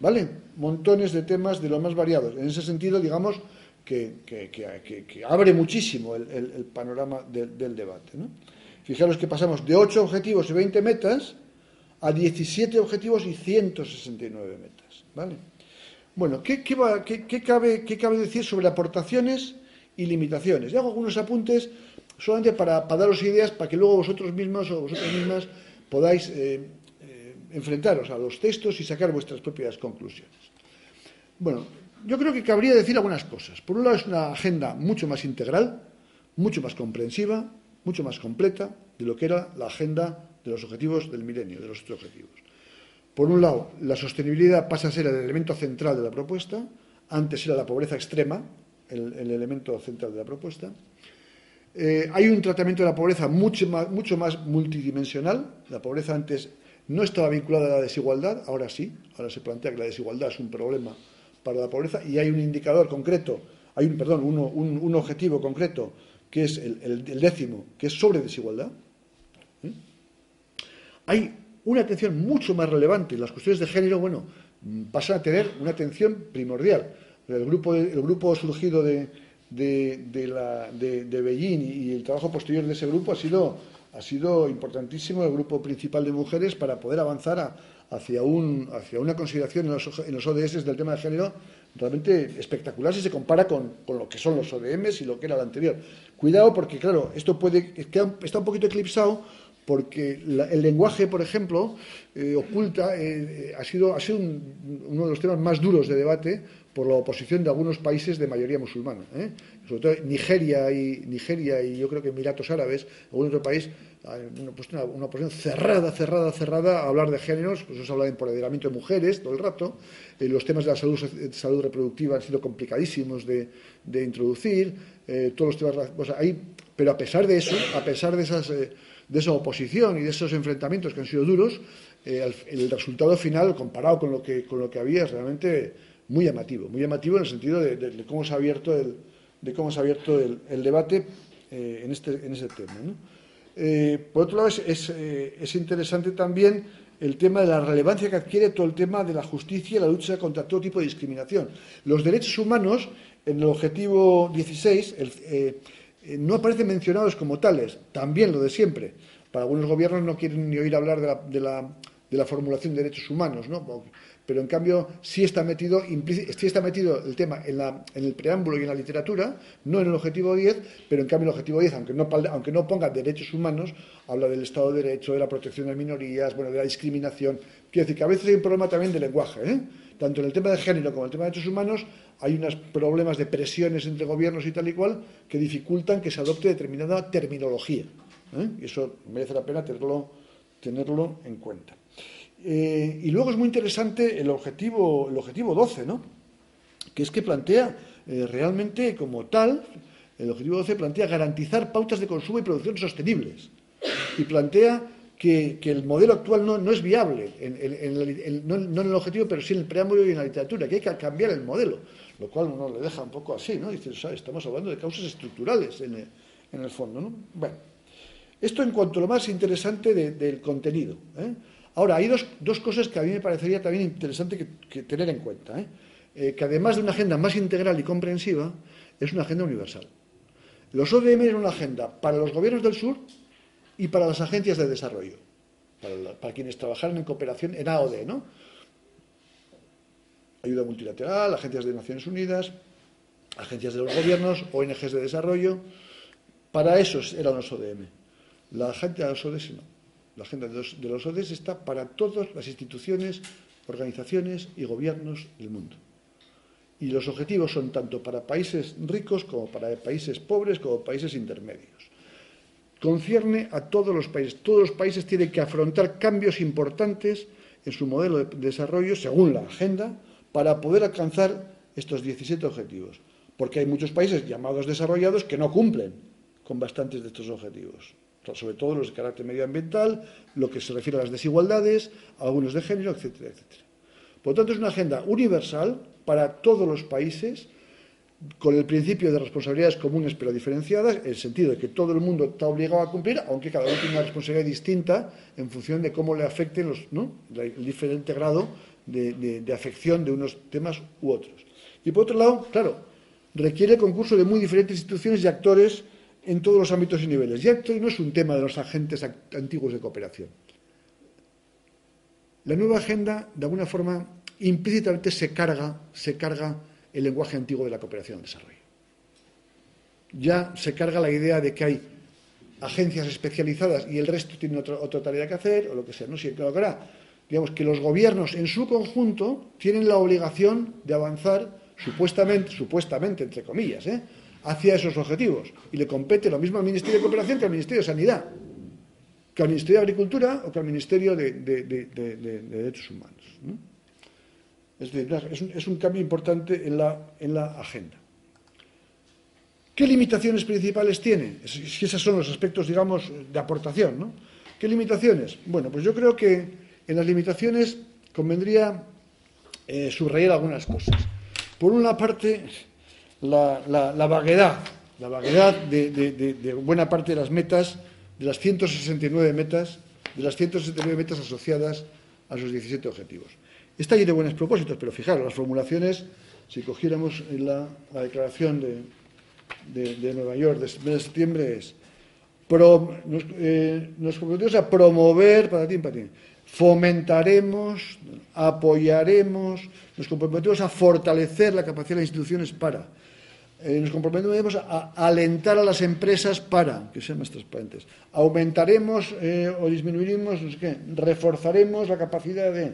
Speaker 1: ¿vale? Montones de temas de los más variados. En ese sentido, digamos que, abre muchísimo el, panorama del debate. ¿no? Fijaros que pasamos de 8 objetivos y 20 metas a 17 objetivos y 169 metas. ¿vale? Bueno, ¿qué, cabe, ¿qué, cabe, decir sobre aportaciones y limitaciones? Y hago algunos apuntes solamente para, daros ideas para que luego vosotros mismos o vosotras mismas podáis eh, eh, enfrentaros a los textos y sacar vuestras propias conclusiones. Bueno, yo creo que cabría decir algunas cosas. Por un lado es una agenda mucho más integral, mucho más comprensiva, mucho más completa de lo que era la agenda de los objetivos del milenio, de los objetivos. Por un lado, la sostenibilidad pasa a ser el elemento central de la propuesta, antes era la pobreza extrema, el, elemento central de la propuesta. Eh, hay un tratamiento de la pobreza mucho más, mucho más multidimensional. La pobreza antes no estaba vinculada a la desigualdad, ahora sí, ahora se plantea que la desigualdad es un problema para la pobreza y hay un indicador concreto, hay un, perdón, un, objetivo concreto que es el, décimo, que es sobre desigualdad. ¿eh? Hay una atención mucho más relevante. Las cuestiones de género, bueno, pasan a tener una atención primordial. El grupo, el grupo surgido de, de, Beijing y el trabajo posterior de ese grupo ha sido, ha sido importantísimo, el grupo principal de mujeres, para poder avanzar hacia, un, hacia una consideración en los, ODS del tema de género realmente espectacular si se compara con, con, lo que son los ODMs y lo que era el anterior. Cuidado porque, claro, esto puede, está un poquito eclipsado porque el lenguaje, por ejemplo, eh, oculta, eh, eh, ha sido, ha sido uno de los temas más duros de debate por la oposición de algunos países de mayoría musulmana. Sobre todo Nigeria y, Nigeria y yo creo que Emiratos Árabes, algún otro país, han puesto una, oposición cerrada, cerrada, cerrada a hablar de géneros, pues se habla de empoderamiento de mujeres todo el rato, los temas de la salud, salud reproductiva han sido complicadísimos de, introducir, todos los temas, o pero a pesar de eso, a pesar de esas de esa oposición y de esos enfrentamientos que han sido duros, eh, el, resultado final, comparado con lo, que, con lo que había, es realmente muy llamativo. Muy llamativo en el sentido de, cómo se ha abierto el, de cómo se ha abierto el, debate eh, en, este, en ese tema. Eh, por otro lado, es, es, interesante también el tema de la relevancia que adquiere todo el tema de la justicia y la lucha contra todo tipo de discriminación. Los derechos humanos, en el objetivo 16, el, eh, no aparecen mencionados como tales, también lo de siempre. Para algunos gobiernos no quieren ni oír hablar de la, de la, formulación de derechos humanos, ¿no? Pero en cambio sí está metido, sí está metido el tema en, el preámbulo y en la literatura, no en el objetivo 10, pero en cambio el objetivo 10, aunque no, aunque no ponga derechos humanos, habla del Estado de Derecho, de la protección de minorías, bueno, de la discriminación. Quiero decir que a veces hay un problema también de lenguaje, ¿eh? tanto en el tema de género como en el tema de derechos humanos, hay unos problemas de presiones entre gobiernos y tal y cual que dificultan que se adopte determinada terminología. ¿eh? Y eso merece la pena tenerlo, tenerlo en cuenta. Eh, y luego es muy interesante el objetivo, el objetivo 12, ¿no? que es que plantea eh, realmente como tal, el objetivo 12 plantea garantizar pautas de consumo y producción sostenibles. Y plantea que, el modelo actual no, es viable, no, en el objetivo, pero sí en el preámbulo y en la literatura, que hay que cambiar el modelo, lo cual uno le deja un poco así, ¿no? Dice, estamos hablando de causas estructurales en el, fondo, ¿no? Bueno, esto en cuanto a lo más interesante del contenido. ¿eh? Ahora, hay dos, cosas que a mí me parecería también interesante que, tener en cuenta, ¿eh? Eh, que además de una agenda más integral y comprensiva, es una agenda universal. Los ODM es una agenda para los gobiernos del sur y para las agencias de desarrollo, para, quienes trabajaron en cooperación en AOD, ¿no? Ayuda multilateral, agencias de Naciones Unidas, agencias de los gobiernos, ONGs de desarrollo. Para esos eran los ODM. La agenda de los ODS no. La agenda de los, ODS está para todas las instituciones, organizaciones y gobiernos del mundo. Y los objetivos son tanto para países ricos como para países pobres como países intermedios concierne a todos los países. Todos los países tienen que afrontar cambios importantes en su modelo de desarrollo, según la agenda, para poder alcanzar estos 17 objetivos. Porque hay muchos países llamados desarrollados que no cumplen con bastantes de estos objetivos, sobre todo los de carácter medioambiental, lo que se refiere a las desigualdades, algunos de género, etcétera, etcétera. Por lo tanto, es una agenda universal para todos los países con el principio de responsabilidades comunes pero diferenciadas, en el sentido de que todo el mundo está obligado a cumplir, aunque cada uno tiene una responsabilidad distinta en función de cómo le afecten los, el diferente grado de, afección de unos temas u otros. Y por otro lado, claro, requiere el concurso de muy diferentes instituciones y actores en todos los ámbitos y niveles. Y esto no es un tema de los agentes antiguos de cooperación. la nueva agenda, de alguna forma, implícitamente se carga, se carga el lenguaje antiguo de la cooperación al desarrollo. Ya se carga la idea de que hay agencias especializadas y el resto tiene otra tarea que hacer, o lo que sea, no sé, claro, digamos que los gobiernos en su conjunto tienen la obligación de avanzar supuestamente, supuestamente entre comillas, ¿eh? Hacia esos objetivos. Y le compete lo mismo al Ministerio de Cooperación que al Ministerio de Sanidad, que al Ministerio de Agricultura o que al Ministerio de, Derechos Humanos. Es, decir, es un, cambio importante en la, en la agenda. ¿Qué limitaciones principales tiene? Si esos son los aspectos, digamos, de aportación, ¿no? ¿Qué limitaciones? Bueno, pues yo creo que en las limitaciones convendría eh, subrayar algunas cosas. Por una parte, la, vaguedad, la vaguedad de, buena parte de las metas, de las 169 metas, de las 169 metas asociadas a sus 17 objetivos. Está lleno de buenos propósitos, pero fijaros, las formulaciones, si cogiéramos la declaración de, Nueva York de de septiembre es nos, eh, nos, comprometemos a promover, ti ti fomentaremos, apoyaremos, nos comprometemos a fortalecer la capacidad de las instituciones para, eh, nos comprometemos a, alentar a las empresas para que sean más transparentes, aumentaremos eh, o disminuiremos, no sé qué, reforzaremos la capacidad de,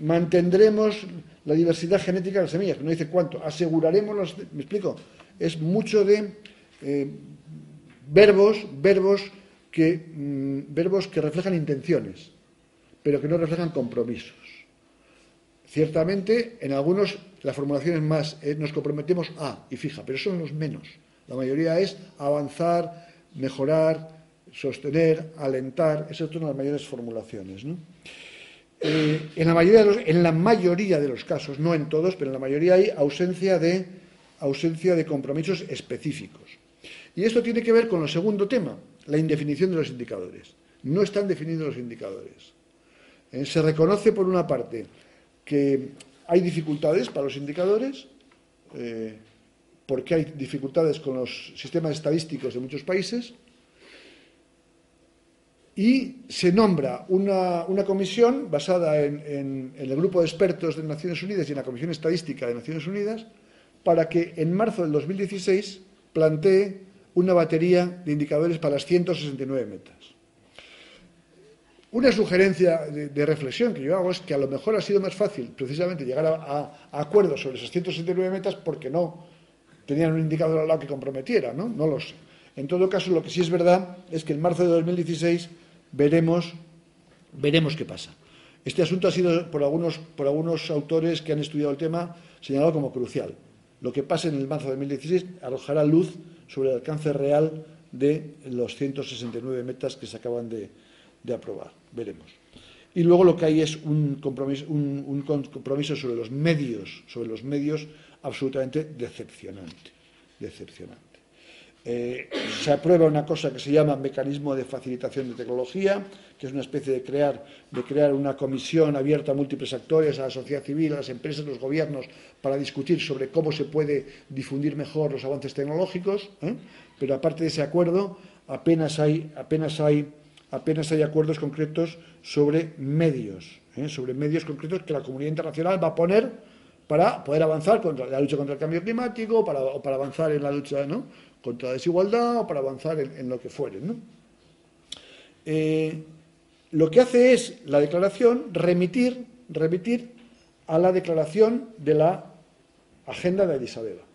Speaker 1: mantendremos la diversidad genética de las semillas, no dice cuánto, aseguraremos los, ¿me explico? es mucho de eh, verbos, verbos que, mm, verbos que reflejan intenciones, pero que no reflejan compromisos. Ciertamente, en algunos las formulaciones más eh, nos comprometemos a, y fija, pero son los menos. La mayoría es avanzar, mejorar, sostener, alentar, esas son las mayores formulaciones. Eh, en, la mayoría en la mayoría de los casos, no en todos, pero en la mayoría hay ausencia de ausencia de compromisos específicos. Y esto tiene que ver con el segundo tema, la indefinición de los indicadores. No están definidos los indicadores. Eh, se reconoce, por una parte, que hay dificultades para los indicadores, eh, porque hay dificultades con los sistemas estadísticos de muchos países, y se nombra una, comisión basada en, el grupo de expertos de Naciones Unidas y en la Comisión Estadística de Naciones Unidas para que en marzo del 2016 plantee una batería de indicadores para las 169 metas. Una sugerencia de, reflexión que yo hago es que a lo mejor ha sido más fácil precisamente llegar a, acuerdos sobre esas 169 metas porque no tenían un indicador al lado que comprometiera, ¿no? No lo sé. En todo caso, lo que sí es verdad es que en marzo de 2016 veremos, veremos qué pasa. Este asunto ha sido por algunos, por algunos autores que han estudiado el tema señalado como crucial. Lo que pase en el marzo de 2016 arrojará luz sobre el alcance real de los 169 metas que se acaban de, aprobar. Veremos. Y luego lo que hay es un compromiso, un compromiso sobre los medios, sobre los medios absolutamente decepcionante. Decepcionante. Eh, se aprueba una cosa que se llama mecanismo de facilitación de tecnología, que es una especie de crear, de crear una comisión abierta a múltiples actores, a la sociedad civil, a las empresas, a los gobiernos, para discutir sobre cómo se puede difundir mejor los avances tecnológicos. ¿eh? Pero aparte de ese acuerdo, apenas hay, apenas hay, apenas hay acuerdos concretos sobre medios, ¿eh? sobre medios concretos que la comunidad internacional va a poner para poder avanzar contra la lucha contra el cambio climático, o para avanzar en la lucha, contra la desigualdad o para avanzar en, lo que fuere. Eh, lo que hace es la declaración remitir, remitir a la declaración de la agenda de Addis Abeba.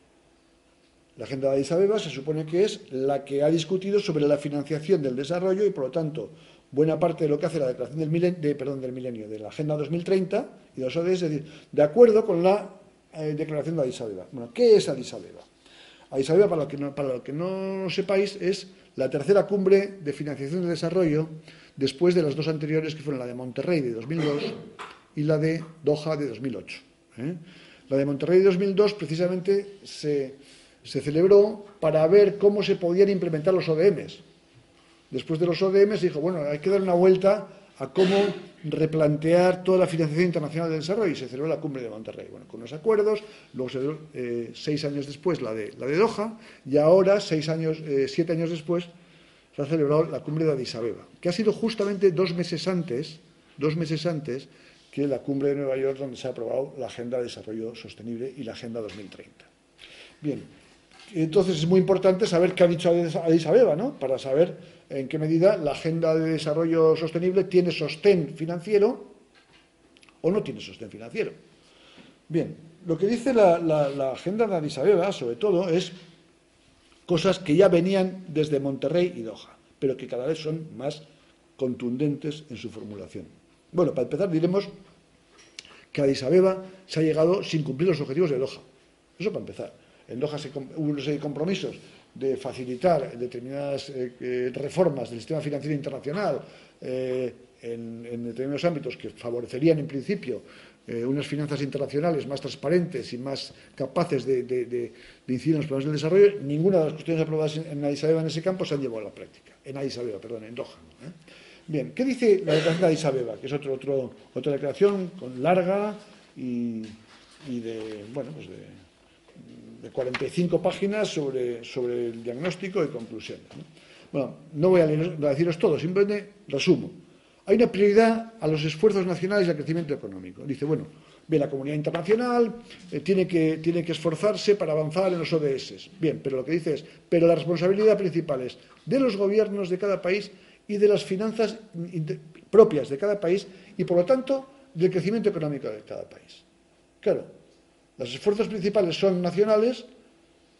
Speaker 1: La agenda de Addis Abeba se supone que es la que ha discutido sobre la financiación del desarrollo y, por lo tanto, buena parte de lo que hace la declaración del milenio, de, del milenio, la Agenda 2030 y de los ODS, es decir, de acuerdo con la eh, declaración de Addis Abeba. Bueno, ¿qué es Addis Abeba? Addis Abeba, para lo, que no, para lo que no sepáis, es la tercera cumbre de financiación de desarrollo después de las dos anteriores, que fueron la de Monterrey de 2002 y la de Doha de 2008. ¿eh? La de Monterrey de 2002 precisamente se, se, celebró para ver cómo se podían implementar los ODMs. Después de los ODMs se dijo, bueno, hay que dar una vuelta a cómo replantear toda la financiación internacional del desarrollo y se celebró la cumbre de Monterrey. Bueno, con los acuerdos, luego se eh, seis años después la de, la de Doha y ahora, seis años, eh, siete años después, se ha celebrado la cumbre de Addis Abeba, que ha sido justamente dos meses antes dos meses antes que la cumbre de Nueva York, donde se ha aprobado la Agenda de Desarrollo Sostenible y la Agenda 2030. Bien, entonces es muy importante saber qué ha dicho Addis Abeba, ¿no? Para saber en qué medida la Agenda de Desarrollo Sostenible tiene sostén financiero o no tiene sostén financiero. Bien, lo que dice la, la Agenda de Addis Abeba, sobre todo, es cosas que ya venían desde Monterrey y Doha, pero que cada vez son más contundentes en su formulación. Bueno, para empezar diremos que Addis Abeba se ha llegado sin cumplir los objetivos de Doha. Eso para empezar. En Doha hubo una serie de compromisos de facilitar determinadas eh, eh, reformas del sistema financiero internacional eh, en, determinados ámbitos que favorecerían en principio unas finanzas internacionales más transparentes y más capaces de, incidir en los problemas del desarrollo. Ninguna de las cuestiones aprobadas en, Addis Abeba en ese campo se han llevado a la práctica. En Addis Abeba, perdón, en Doha. Bien, ¿qué dice la declaración de Addis Abeba? Que es otro, otro, otra declaración con larga y, de, bueno, pues de, 45 páginas sobre, sobre el diagnóstico y conclusiones. Bueno, no voy a, deciros todo, simplemente resumo. Hay una prioridad a los esfuerzos nacionales y al crecimiento económico. Dice, bueno, bien, la comunidad internacional eh, tiene, que, tiene que esforzarse para avanzar en los ODS. Bien, pero lo que dice es, pero la responsabilidad principal es de los gobiernos de cada país y de las finanzas propias de cada país y, por lo tanto, del crecimiento económico de cada país. Claro, los esfuerzos principales son nacionales,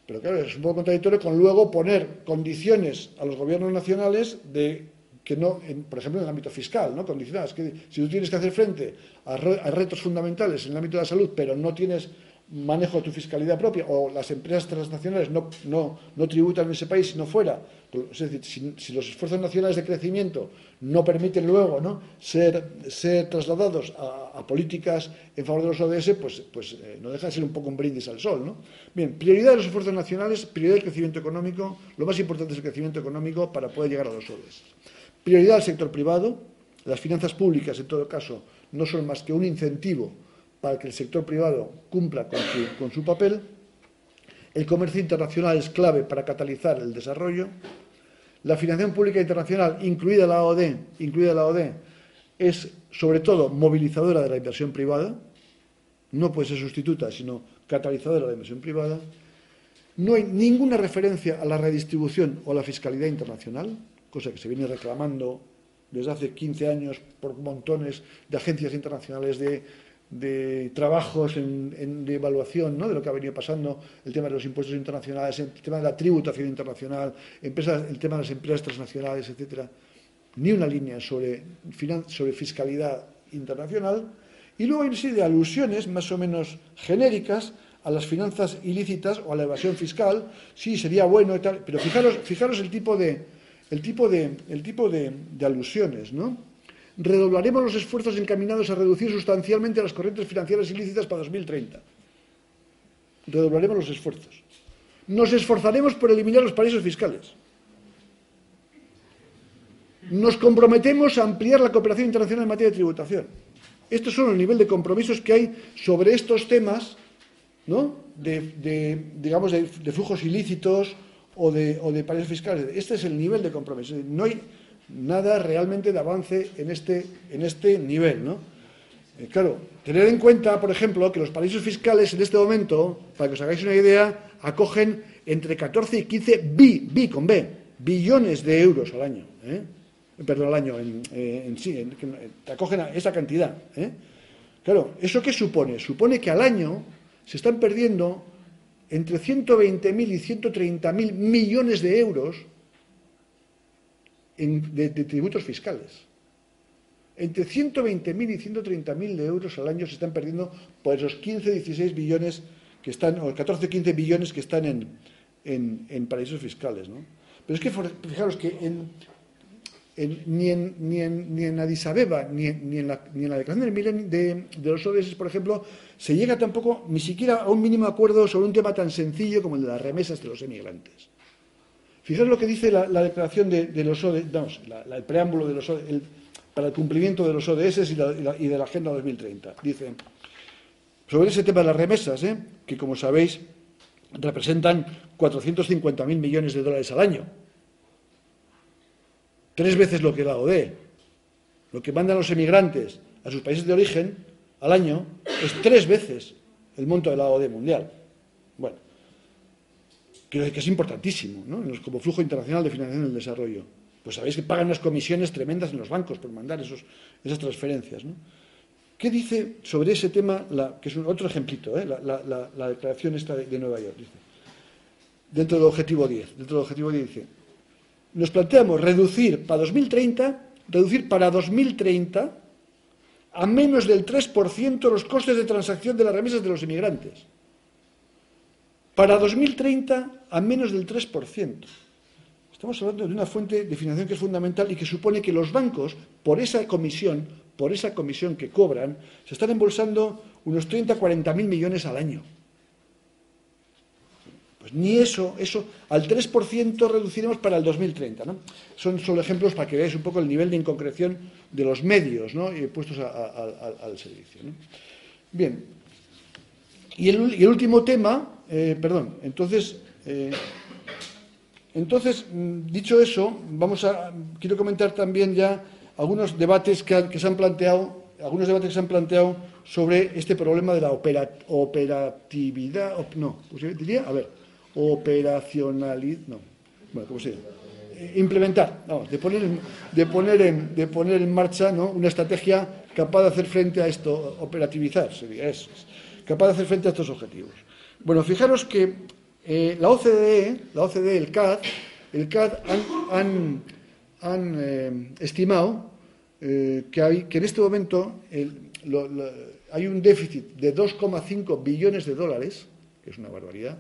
Speaker 1: pero claro, es un poco contradictorio con luego poner condiciones a los gobiernos nacionales de que no, por ejemplo, en el ámbito fiscal, ¿no? Condicionadas. Que si tú tienes que hacer frente a retos fundamentales en el ámbito de la salud, pero no tienes manejo de tu fiscalidad propia o las empresas transnacionales no, no, no tributan en ese país sino fuera, es decir, si, los esfuerzos nacionales de crecimiento no permiten luego ¿no? Ser, ser trasladados a, políticas en favor de los ODS, pues, pues eh, no deja de ser un poco un brindis al sol. ¿no? Bien, prioridad de los esfuerzos nacionales, prioridad del crecimiento económico, lo más importante es el crecimiento económico para poder llegar a los ODS. Prioridad al sector privado, las finanzas públicas en todo caso no son más que un incentivo para que el sector privado cumpla con su, papel. El comercio internacional es clave para catalizar el desarrollo. La financiación pública internacional, incluida la OD, incluida la OD, es sobre todo movilizadora de la inversión privada. No puede ser sustituta, sino catalizadora de la inversión privada. No hay ninguna referencia a la redistribución o a la fiscalidad internacional, cosa que se viene reclamando desde hace 15 años por montones de agencias internacionales de de trabajos de evaluación ¿no? de lo que ha venido pasando, el tema de los impuestos internacionales, el tema de la tributación internacional, empresas, el tema de las empresas transnacionales, etcétera. Ni una línea sobre, sobre fiscalidad internacional. Y luego hay una serie de alusiones más o menos genéricas a las finanzas ilícitas o a la evasión fiscal. Sí, sería bueno y pero fijaros, fijaros el tipo de, el tipo de, el tipo de alusiones, ¿no? Redoblaremos los esfuerzos encaminados a reducir sustancialmente las corrientes financieras ilícitas para 2030. Redoblaremos los esfuerzos. Nos esforzaremos por eliminar los paraísos fiscales. Nos comprometemos a ampliar la cooperación internacional en materia de tributación. Estos son el nivel de compromisos que hay sobre estos temas, ¿no? De, digamos, de, flujos ilícitos o de, o de paraísos fiscales. Este es el nivel de compromiso. No hay, nada realmente de avance en este, en este nivel. ¿no? Eh, claro, tener en cuenta, por ejemplo, que los paraísos fiscales en este momento, para que os hagáis una idea, acogen entre 14 y 15 bi, bi con B, billones de euros al año. ¿eh? Perdón, al año en, eh, sí, te acogen a esa cantidad. Claro, ¿eso qué supone? Supone que al año se están perdiendo entre 120.000 y 130.000 millones de euros de, tributos fiscales. Entre 120.000 y 130.000 de euros al año se están perdiendo por esos 15, 16 billones que están, o 14, 15 billones que están en, en, paraísos fiscales. ¿no? Pero es que fijaros que ni, en, ni, en, ni en Addis Abeba, ni, ni, en la, ni en la declaración de, de, los ODS, por ejemplo, se llega tampoco ni siquiera a un mínimo acuerdo sobre un tema tan sencillo como el de las remesas de los emigrantes. Fijaros lo que dice la, declaración de, los ODS, preámbulo para el cumplimiento de los ODS y, de la Agenda 2030. Dice, sobre ese tema de las remesas, ¿eh? que como sabéis representan 450.000 millones de dólares al año. Tres veces lo que la ODE. lo que mandan los emigrantes a sus países de origen al año es tres veces el monto de la OD mundial. Bueno, creo que es importantísimo. Como flujo internacional de financiación del desarrollo. Pues sabéis que pagan unas comisiones tremendas en los bancos por mandar esas transferencias. ¿Qué dice sobre ese tema, que es otro ejemplito, ¿eh? la, declaración esta de, Nueva York? Dice, dentro del objetivo 10, dentro del objetivo 10 dice, nos planteamos reducir para 2030, reducir para 2030 a menos del 3% los costes de transacción de las remesas de los inmigrantes. Para 2030 a menos del 3%. Estamos hablando de una fuente de financiación que es fundamental y que supone que los bancos, por esa comisión, por esa comisión que cobran, se están embolsando unos 30, 40 mil millones al año. Pues ni eso, eso al 3% reduciremos para el 2030. ¿no? Son solo ejemplos para que veáis un poco el nivel de inconcreción de los medios ¿no? puestos al servicio. Bien, y el, último tema, eh, perdón, entonces, eh, entonces, mm, dicho eso, vamos a, quiero comentar también ya algunos debates que, se han planteado, algunos debates que se han planteado sobre este problema de la operatividad, no, ¿cómo se diría? A ver, operacionalidad, no, bueno, ¿cómo se dice? Eh, implementar, de poner, de, poner en, de poner en marcha ¿no? una estrategia capaz de hacer frente a esto, operativizar, sería, es, capaz de hacer frente a estos objetivos. Bueno, fijaros que eh, la OCDE, la OCDE, el CAD, el CAD han eh, estimado eh, que, hay, que en este momento hay un déficit de 2,5 billones de dólares, que es una barbaridad,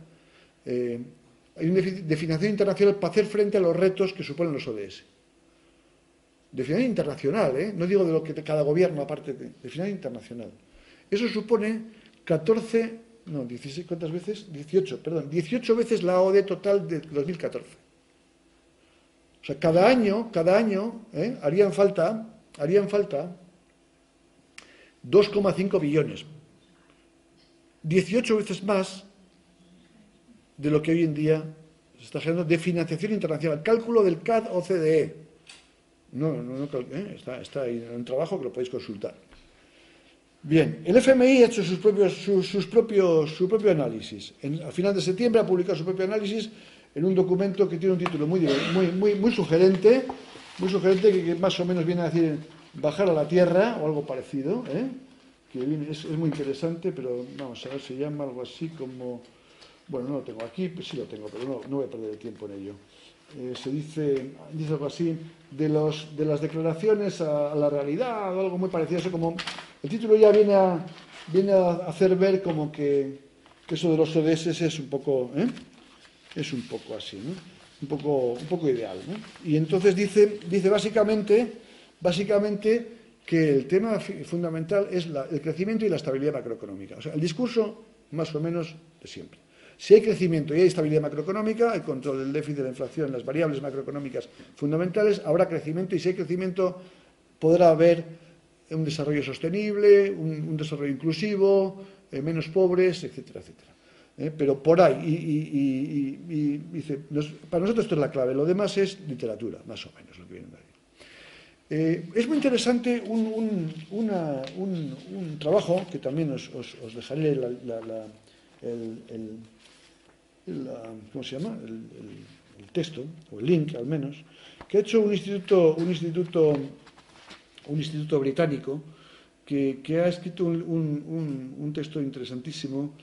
Speaker 1: hay un déficit de financiación internacional para hacer frente a los retos que suponen los ODS. De financiación internacional, no digo de lo que cada gobierno aparte de, de financiación internacional. Eso supone 14, no, 16, ¿cuántas veces? 18, perdón, 18 veces la OD total de 2014. O sea, cada año, cada año ¿eh? harían falta, harían falta 2,5 billones. 18 veces más de lo que hoy en día se está generando de financiación internacional. Cálculo del CAD OCDE. No, no, no ¿eh? está, ahí en un trabajo que lo podéis consultar. Bien, el FMI ha hecho sus propios, sus, propios, su propio análisis. En, a final de septiembre ha publicado su propio análisis en un documento que tiene un título muy, sugerente, muy sugerente que, más o menos viene a decir bajar a la tierra o algo parecido, ¿eh? que es, muy interesante, pero vamos a ver, se llama algo así como, bueno, no lo tengo aquí, pues sí lo tengo, pero no, voy a perder el tiempo en ello. Eh, se dice, algo así, de, los, de las declaraciones a, la realidad o algo muy parecido, eso como, el título ya viene a, viene a hacer ver como que, eso de los ODS es un poco... ¿eh? es un poco así, ¿no? un, poco, un poco ideal. Y entonces dice, dice básicamente, básicamente que el tema fundamental es el crecimiento y la estabilidad macroeconómica. O sea, el discurso más o menos de siempre. Si hay crecimiento y hay estabilidad macroeconómica, hay control del déficit de la inflación, las variables macroeconómicas fundamentales, habrá crecimiento y si hay crecimiento podrá haber un desarrollo sostenible, un, desarrollo inclusivo, eh, menos pobres, etcétera, etcétera. ¿eh? pero por ahí. Y, dice, para nosotros esto es la clave, lo demás es literatura, más o menos lo que viene de ahí. Eh, es muy interesante un, trabajo que también os, dejaré el, ¿cómo se llama? El, texto, o el link al menos, que ha hecho un instituto, un instituto, un instituto británico que, ha escrito un, texto interesantísimo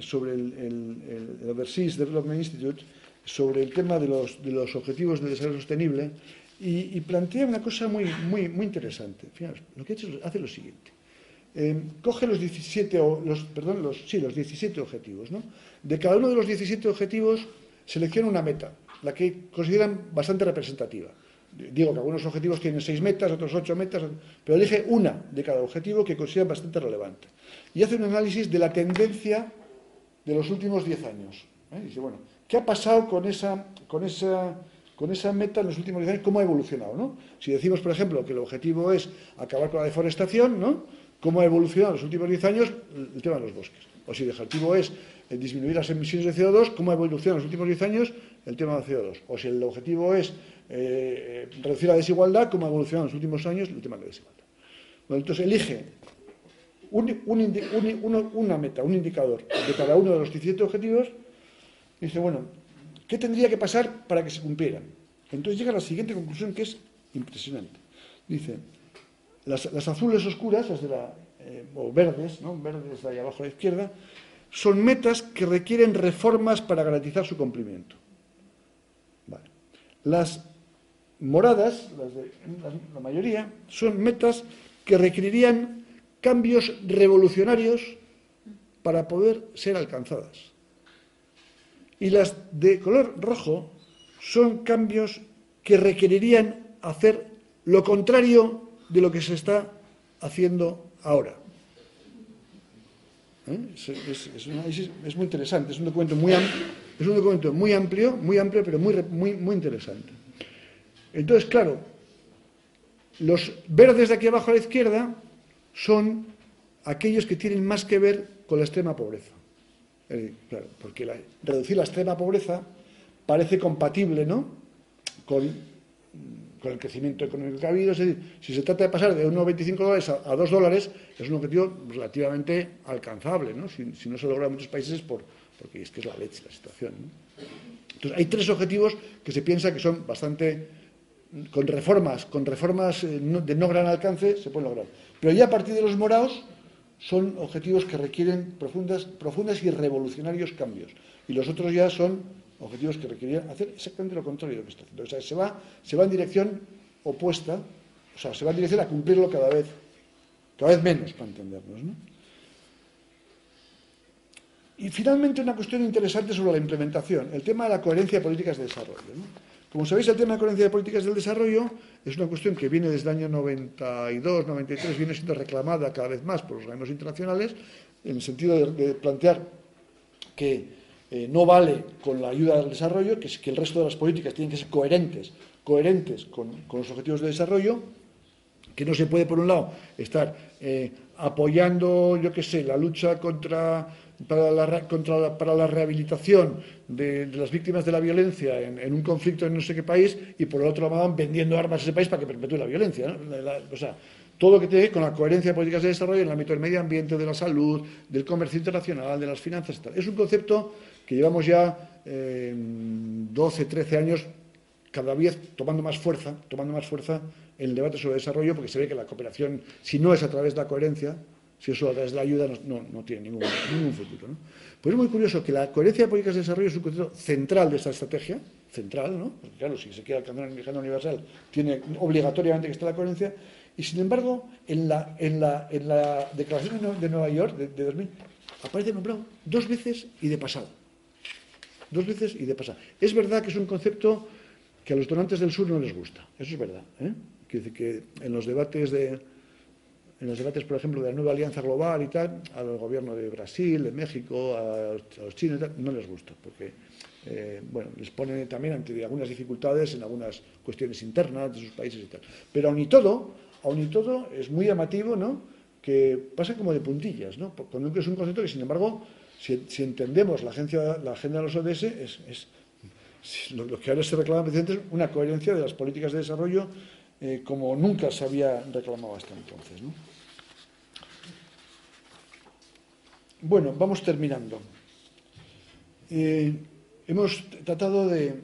Speaker 1: sobre el, Overseas Development Institute, sobre el tema de los, de los objetivos de desarrollo sostenible, y, plantea una cosa muy, muy, muy interesante. Fijaros, lo que ha hecho hace lo siguiente. Eh, coge los 17, los, perdón, los, sí, los 17 objetivos. ¿no? De cada uno de los 17 objetivos selecciona una meta, la que consideran bastante representativa. Digo que algunos objetivos tienen seis metas, otros ocho metas, pero elige una de cada objetivo que consideran bastante relevante y hace un análisis de la tendencia de los últimos 10 años. ¿eh? Dice, bueno, ¿qué ha pasado con esa, con, esa, con esa meta en los últimos 10 años? ¿Cómo ha evolucionado? ¿no? Si decimos, por ejemplo, que el objetivo es acabar con la deforestación, ¿no? ¿cómo ha evolucionado en los últimos 10 años el tema de los bosques? O si el objetivo es eh, disminuir las emisiones de CO2, ¿cómo ha evolucionado en los últimos 10 años el tema del CO2, o si el objetivo es eh, reducir la desigualdad, como ha evolucionado en los últimos años el tema de la desigualdad. Bueno, entonces elige una meta, un indicador de cada uno de los 17 objetivos dice, bueno, ¿qué tendría que pasar para que se cumplieran? Entonces llega a la siguiente conclusión que es impresionante. Dice, las, azules oscuras, las de la, eh, o verdes, ¿no? verdes de ahí abajo a la izquierda, son metas que requieren reformas para garantizar su cumplimiento. Las moradas, las de la mayoría, son metas que requerirían cambios revolucionarios para poder ser alcanzadas. Y las de color rojo son cambios que requerirían hacer lo contrario de lo que se está haciendo ahora. ¿Eh? Es, muy interesante, es un documento muy, es un documento muy amplio, muy amplio, pero muy, muy, muy interesante. Entonces, claro, los verdes de aquí abajo a la izquierda son aquellos que tienen más que ver con la extrema pobreza. claro, porque reducir la extrema pobreza parece compatible ¿no? con el crecimiento económico que ha habido. Es decir, si se trata de pasar de 1,25 dólares a, 2 dólares, es un objetivo relativamente alcanzable. ¿no? Si, no se logra en muchos países, por, porque es que es la leche la situación. Entonces, hay tres objetivos que se piensa que son bastante. Con reformas, con reformas eh, de no gran alcance, se pueden lograr. Pero ya a partir de los morados, son objetivos que requieren profundas, profundas y revolucionarios cambios. Y los otros ya son objetivos que requerían hacer exactamente lo contrario de lo que está haciendo. O sea, se va, se va en dirección opuesta, o sea, se va en dirección a cumplirlo cada vez, cada vez menos, para entendernos. ¿no? Y finalmente una cuestión interesante sobre la implementación, el tema de la coherencia de políticas de desarrollo. Como sabéis, el tema de coherencia de políticas del desarrollo es una cuestión que viene desde el año 92, 93, viene siendo reclamada cada vez más por los organismos internacionales, en el sentido de plantear que eh, no vale con la ayuda al desarrollo, que, el resto de las políticas tienen que ser coherentes, coherentes con, los objetivos de desarrollo, que no se puede, por un lado, estar eh, apoyando, yo qué sé, la lucha contra, para, la, para la rehabilitación de, las víctimas de la violencia en, un conflicto en no sé qué país, y por el otro lado vendiendo armas a ese país para que perpetúe la violencia. o sea, todo lo que tiene que ver con la coherencia de políticas de desarrollo en el ámbito del medio ambiente, de la salud, del comercio internacional, de las finanzas. Es un concepto que llevamos ya 12, eh, 13 años cada vez tomando más fuerza, tomando más fuerza en el debate sobre desarrollo, porque se ve que la cooperación, si no es a través de la coherencia, si es solo a través de la ayuda, no, tiene ningún, futuro. Pues es muy curioso que la coherencia de políticas de desarrollo es un concepto central de esta estrategia, central, ¿no? Porque claro, si se quiere alcanzar el mercado universal, tiene obligatoriamente que estar la coherencia, y sin embargo, en la, en la, en la Declaración de Nueva York de, de 2000 aparece nombrado dos veces y de pasado dos veces y de pasar. Es verdad que es un concepto que a los donantes del sur no les gusta, eso es verdad. ¿eh? Decir que en los debates de, en los debates, por ejemplo, de la nueva alianza global y tal, al gobierno de Brasil, de México, a, los chinos y tal, no les gusta, porque eh, bueno, les pone también ante algunas dificultades en algunas cuestiones internas de sus países y tal. Pero aun y todo, aun y todo, es muy llamativo, ¿no? Que pasa como de puntillas, ¿no? Porque es un concepto que, sin embargo, si, entendemos la, agencia, la agenda de los ODS, es, lo, que ahora se reclama precisamente es una coherencia de las políticas de desarrollo eh, como nunca se había reclamado hasta entonces. Bueno, vamos terminando. Eh, hemos tratado de,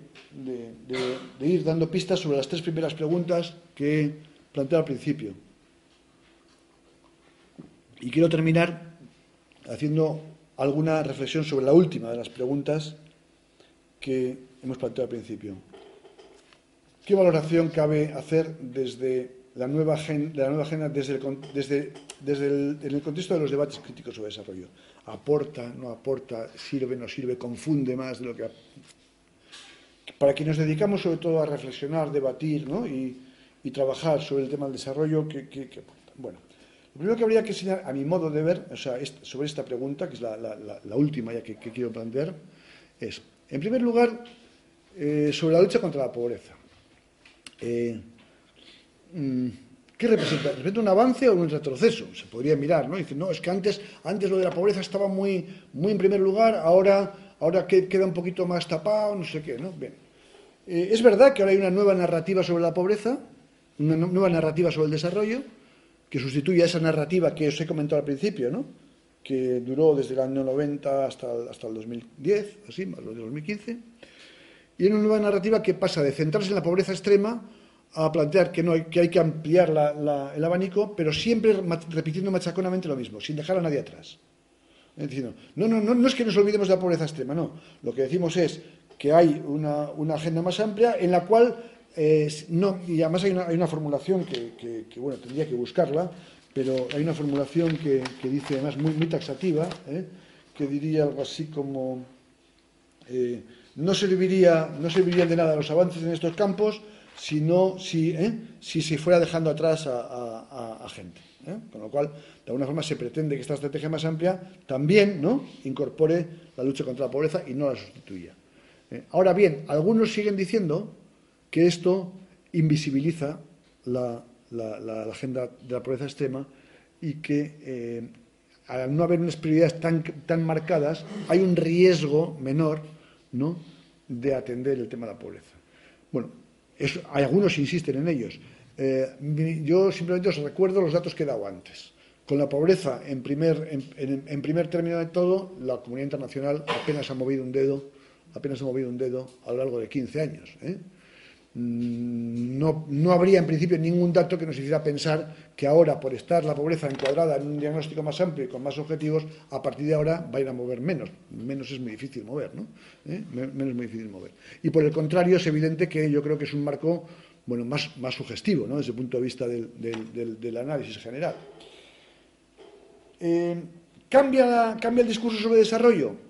Speaker 1: ir dando pistas sobre las tres primeras preguntas que he planteado al principio. Y quiero terminar haciendo alguna reflexión sobre la última de las preguntas que hemos planteado al principio. ¿Qué valoración cabe hacer desde la nueva, agenda, desde, el, en el contexto de los debates críticos sobre desarrollo? ¿Aporta, no aporta, sirve, no sirve, confunde más de lo que... Para quienes nos dedicamos sobre todo a reflexionar, debatir y, trabajar sobre el tema del desarrollo, ¿qué, aporta? Bueno, lo primero que habría que enseñar, a mi modo de ver, o sea, sobre esta pregunta, que es la, última ya que, quiero plantear, es, en primer lugar, eh, sobre la lucha contra la pobreza. Eh, mm, ¿Qué representa? ¿Representa un avance o un retroceso? Se podría mirar, ¿no? Dice, no, es que antes, antes lo de la pobreza estaba muy, muy en primer lugar, ahora, ahora queda un poquito más tapado, no sé qué, ¿no? Bien. Eh, es verdad que ahora hay una nueva narrativa sobre la pobreza, una nueva narrativa sobre el desarrollo, que sustituye a esa narrativa que os he comentado al principio, ¿no? que duró desde el año 90 hasta el, hasta el 2010, así, más lo de 2015, y una nueva narrativa que pasa de centrarse en la pobreza extrema a plantear que, no hay, que hay que ampliar el abanico, pero siempre repitiendo machaconamente lo mismo, sin dejar a nadie atrás. Es no, no, no, no es que nos olvidemos de la pobreza extrema, no. Lo que decimos es que hay una, agenda más amplia en la cual, eh, no, y además hay una, formulación que, bueno, tendría que buscarla, pero hay una formulación que, dice además muy, muy taxativa, ¿eh? que diría algo así como eh, no, serviría, no servirían de nada los avances en estos campos si, si, ¿eh? si se fuera dejando atrás a, gente. Con lo cual, de alguna forma, se pretende que esta estrategia más amplia también ¿no? incorpore la lucha contra la pobreza y no la sustituya. Ahora bien, algunos siguen diciendo que esto invisibiliza la la, agenda de la pobreza extrema y que eh, al no haber unas prioridades tan, tan marcadas hay un riesgo menor ¿no? de atender el tema de la pobreza. Bueno, hay algunos insisten en ellos. Eh, yo simplemente os recuerdo los datos que he dado antes. Con la pobreza en primer, en, primer término de todo, la comunidad internacional apenas ha movido un dedo, apenas ha movido un dedo a lo largo de 15 años. ¿eh? Mm, no, no, habría en principio ningún dato que nos hiciera pensar que ahora, por estar la pobreza encuadrada en un diagnóstico más amplio y con más objetivos, a partir de ahora va a ir a mover menos. Menos es muy difícil mover, ¿no? ¿Eh? Menos es muy difícil mover. Y por el contrario, es evidente que yo creo que es un marco bueno, más, más sugestivo, ¿no? Desde el punto de vista del, del, análisis general. Eh, ¿cambia, ¿Cambia el discurso sobre desarrollo?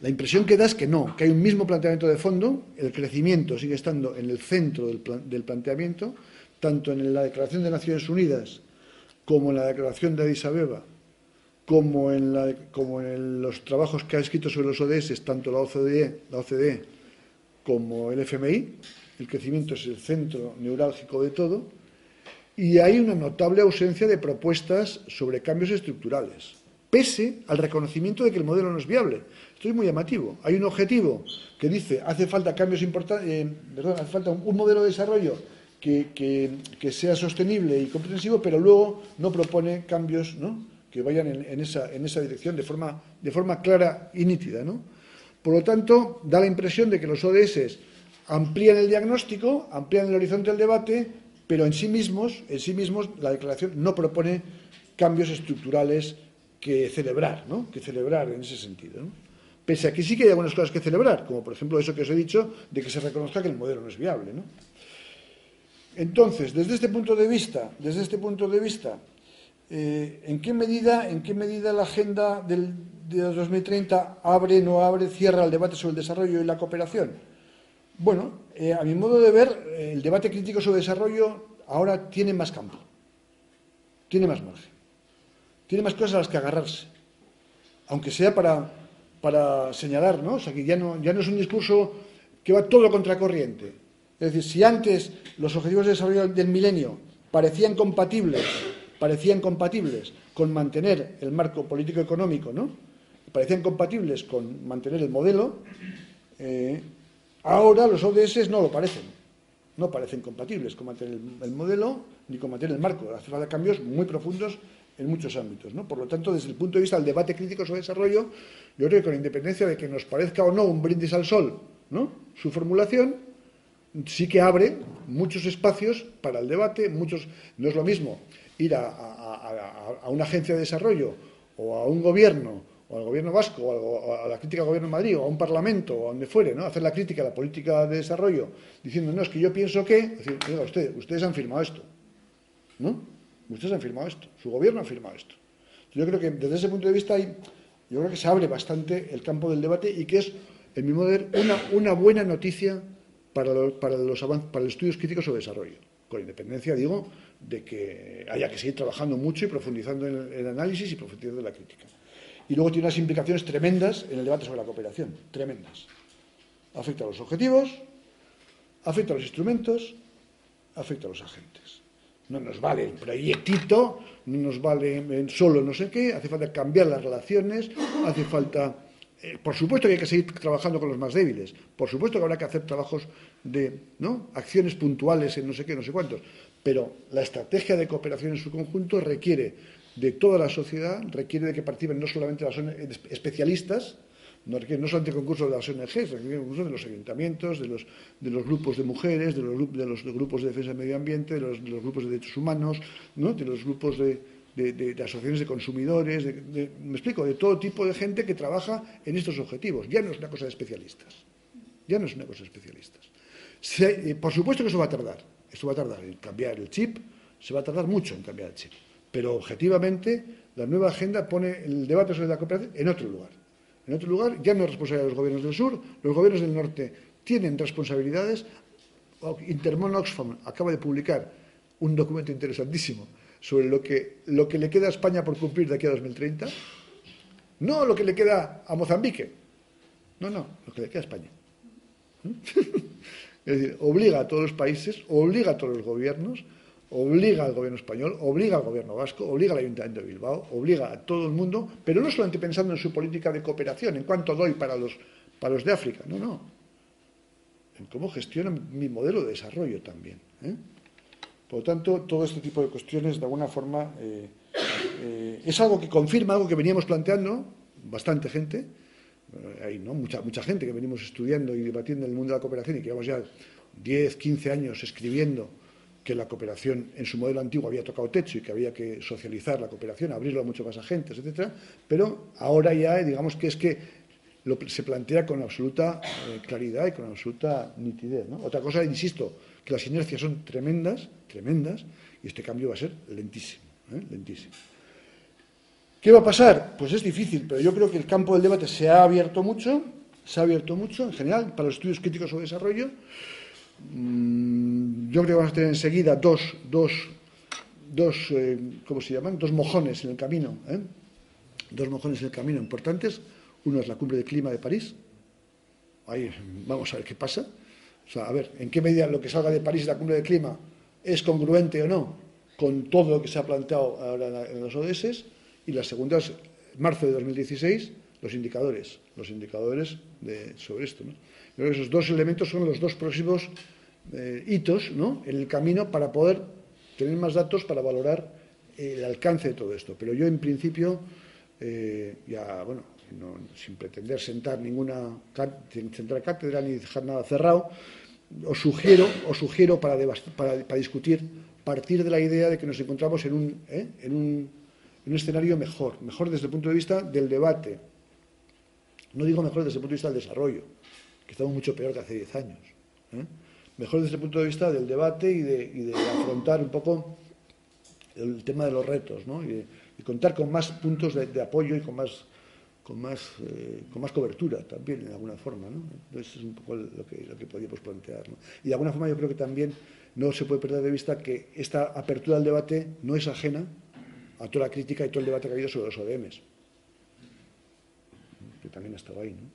Speaker 1: La impresión que da es que no, que hay un mismo planteamiento de fondo, el crecimiento sigue estando en el centro del, planteamiento, tanto en la Declaración de Naciones Unidas como en la Declaración de Addis Abeba, como en, como en los trabajos que ha escrito sobre los ODS, tanto la OCDE, la OCDE como el FMI, el crecimiento es el centro neurálgico de todo, y hay una notable ausencia de propuestas sobre cambios estructurales, pese al reconocimiento de que el modelo no es viable. Esto es muy llamativo. Hay un objetivo que dice hace falta cambios importantes, eh, hace falta un, modelo de desarrollo que, sea sostenible y comprensivo, pero luego no propone cambios que vayan en, esa, dirección de forma, clara y nítida. ¿no? Por lo tanto, da la impresión de que los ODS amplían el diagnóstico, amplían el horizonte del debate, pero en sí mismos, en sí mismos la declaración no propone cambios estructurales que celebrar, ¿no? que celebrar en ese sentido. ¿no? Pese a que sí que hay algunas cosas que celebrar, como por ejemplo eso que os he dicho, de que se reconozca que el modelo no es viable. ¿no? Entonces, desde este punto de vista, desde este punto de vista, eh, ¿en, qué medida, ¿en qué medida la agenda del, de 2030 abre, no abre, cierra el debate sobre el desarrollo y la cooperación? Bueno, eh, a mi modo de ver, el debate crítico sobre desarrollo ahora tiene más campo, tiene más margen, tiene más cosas a las que agarrarse, aunque sea para para señalar, ¿no? O sea, que ya no, ya no es un discurso que va todo contracorriente. Es decir, si antes los objetivos de desarrollo del milenio parecían compatibles, parecían compatibles con mantener el marco político-económico, ¿no? Parecían compatibles con mantener el modelo, eh, ahora los ODS no lo parecen. No parecen compatibles con mantener el, modelo ni con mantener el marco. Hace falta cambios muy profundos en muchos ámbitos. ¿no? Por lo tanto, desde el punto de vista del debate crítico sobre desarrollo, yo creo que con independencia de que nos parezca o no un brindis al sol ¿no? su formulación, sí que abre muchos espacios para el debate, muchos no es lo mismo ir a, una agencia de desarrollo o a un gobierno o al gobierno vasco o a, la crítica al gobierno de Madrid o a un parlamento o a donde fuere, ¿no? hacer la crítica a la política de desarrollo diciendo, no, es que yo pienso que, decir, usted, ustedes han firmado esto, ¿no? Ustedes han firmado esto, su gobierno ha firmado esto. Yo creo que desde ese punto de vista hay, yo creo que se abre bastante el campo del debate y que es, en mi modo de ver, una, buena noticia para los, para, los para los estudios críticos sobre desarrollo. Con independencia, digo, de que haya que seguir trabajando mucho y profundizando en el, análisis y profundizando en la crítica. Y luego tiene unas implicaciones tremendas en el debate sobre la cooperación, tremendas. Afecta a los objetivos, afecta a los instrumentos, afecta a los agentes. No nos vale el proyectito, no nos vale solo no sé qué, hace falta cambiar las relaciones, hace falta Eh, por supuesto que hay que seguir trabajando con los más débiles, por supuesto que habrá que hacer trabajos de ¿no? acciones puntuales en no sé qué, no sé cuántos, pero la estrategia de cooperación en su conjunto requiere de toda la sociedad, requiere de que participen no solamente las especialistas, no no solamente concursos de las ONGs, requiere concursos de los ayuntamientos, de los, grupos de mujeres, de los, de los grupos de defensa del medio ambiente, de los, grupos de derechos humanos, ¿no? de los grupos de, asociaciones de consumidores, me explico, de todo tipo de gente que trabaja en estos objetivos. Ya no es una cosa de especialistas. Ya no es una cosa de especialistas. Eh, por supuesto que eso va a tardar. Esto va a tardar en cambiar el chip, se va a tardar mucho en cambiar el chip. Pero objetivamente, la nueva agenda pone el debate sobre la cooperación en otro lugar en otro lugar, ya no es responsabilidad de los gobiernos del sur, los gobiernos del norte tienen responsabilidades. Intermon Oxfam acaba de publicar un documento interesantísimo sobre lo que, lo que le queda a España por cumplir de aquí a 2030. No lo que le queda a Mozambique. No, no, lo que le queda a España. es decir, obliga a todos los países, obliga a todos los gobiernos obliga al gobierno español, obliga al gobierno vasco, obliga al ayuntamiento de Bilbao, obliga a todo el mundo, pero no solamente pensando en su política de cooperación, en cuánto doy para los, para los de África, no, no, en cómo gestiono mi modelo de desarrollo también. ¿eh? Por lo tanto, todo este tipo de cuestiones, de alguna forma, eh, eh, es algo que confirma algo que veníamos planteando, bastante gente, hay ¿no? mucha, mucha gente que venimos estudiando y debatiendo en el mundo de la cooperación y que llevamos ya 10, 15 años escribiendo que la cooperación en su modelo antiguo había tocado techo y que había que socializar la cooperación, abrirlo a mucho más agentes, etcétera, pero ahora ya digamos que es que se plantea con absoluta eh, claridad y con absoluta nitidez. Otra cosa, insisto, que las inercias son tremendas, tremendas, y este cambio va a ser lentísimo, ¿eh? lentísimo. ¿Qué va a pasar? Pues es difícil, pero yo creo que el campo del debate se ha abierto mucho, se ha abierto mucho en general para los estudios críticos sobre desarrollo. Mm, yo creo que vamos a tener enseguida dos, dos, dos eh, ¿cómo se llaman? Dos mojones en el camino, ¿eh? dos mojones en el camino importantes. Uno es la cumbre de clima de París. Ahí vamos a ver qué pasa. A ver, en qué medida lo que salga de París la cumbre de clima es congruente o no con todo lo que se ha planteado ahora en los ODS. Y la segunda es marzo de 2016, los indicadores, los indicadores sobre esto. esos dos elementos son los dos próximos eh, hitos en el camino para poder tener más datos para valorar el alcance de todo esto. Pero yo, en principio, eh, ya, bueno, sin pretender sentar ninguna sentar cátedra ni dejar nada cerrado, os sugiero, os sugiero para, para, discutir, partir de la idea de que nos encontramos en un, ¿eh? en un, en un escenario mejor, mejor desde el punto de vista del debate. No digo mejor desde el punto de vista del desarrollo, que estamos mucho peor que hace 10 años. Mejor desde el punto de vista del debate y de, afrontar un poco el tema de los retos, ¿no? y, contar con más puntos de, apoyo y con más, con, más, eh, con más cobertura también, de alguna forma. ¿no? Eso es un poco lo que, lo que podíamos plantear. Y de alguna forma yo creo que también no se puede perder de vista que esta apertura al debate no es ajena a toda la crítica y todo el debate que ha habido sobre los ODMs, que también ha estado ahí. ¿no?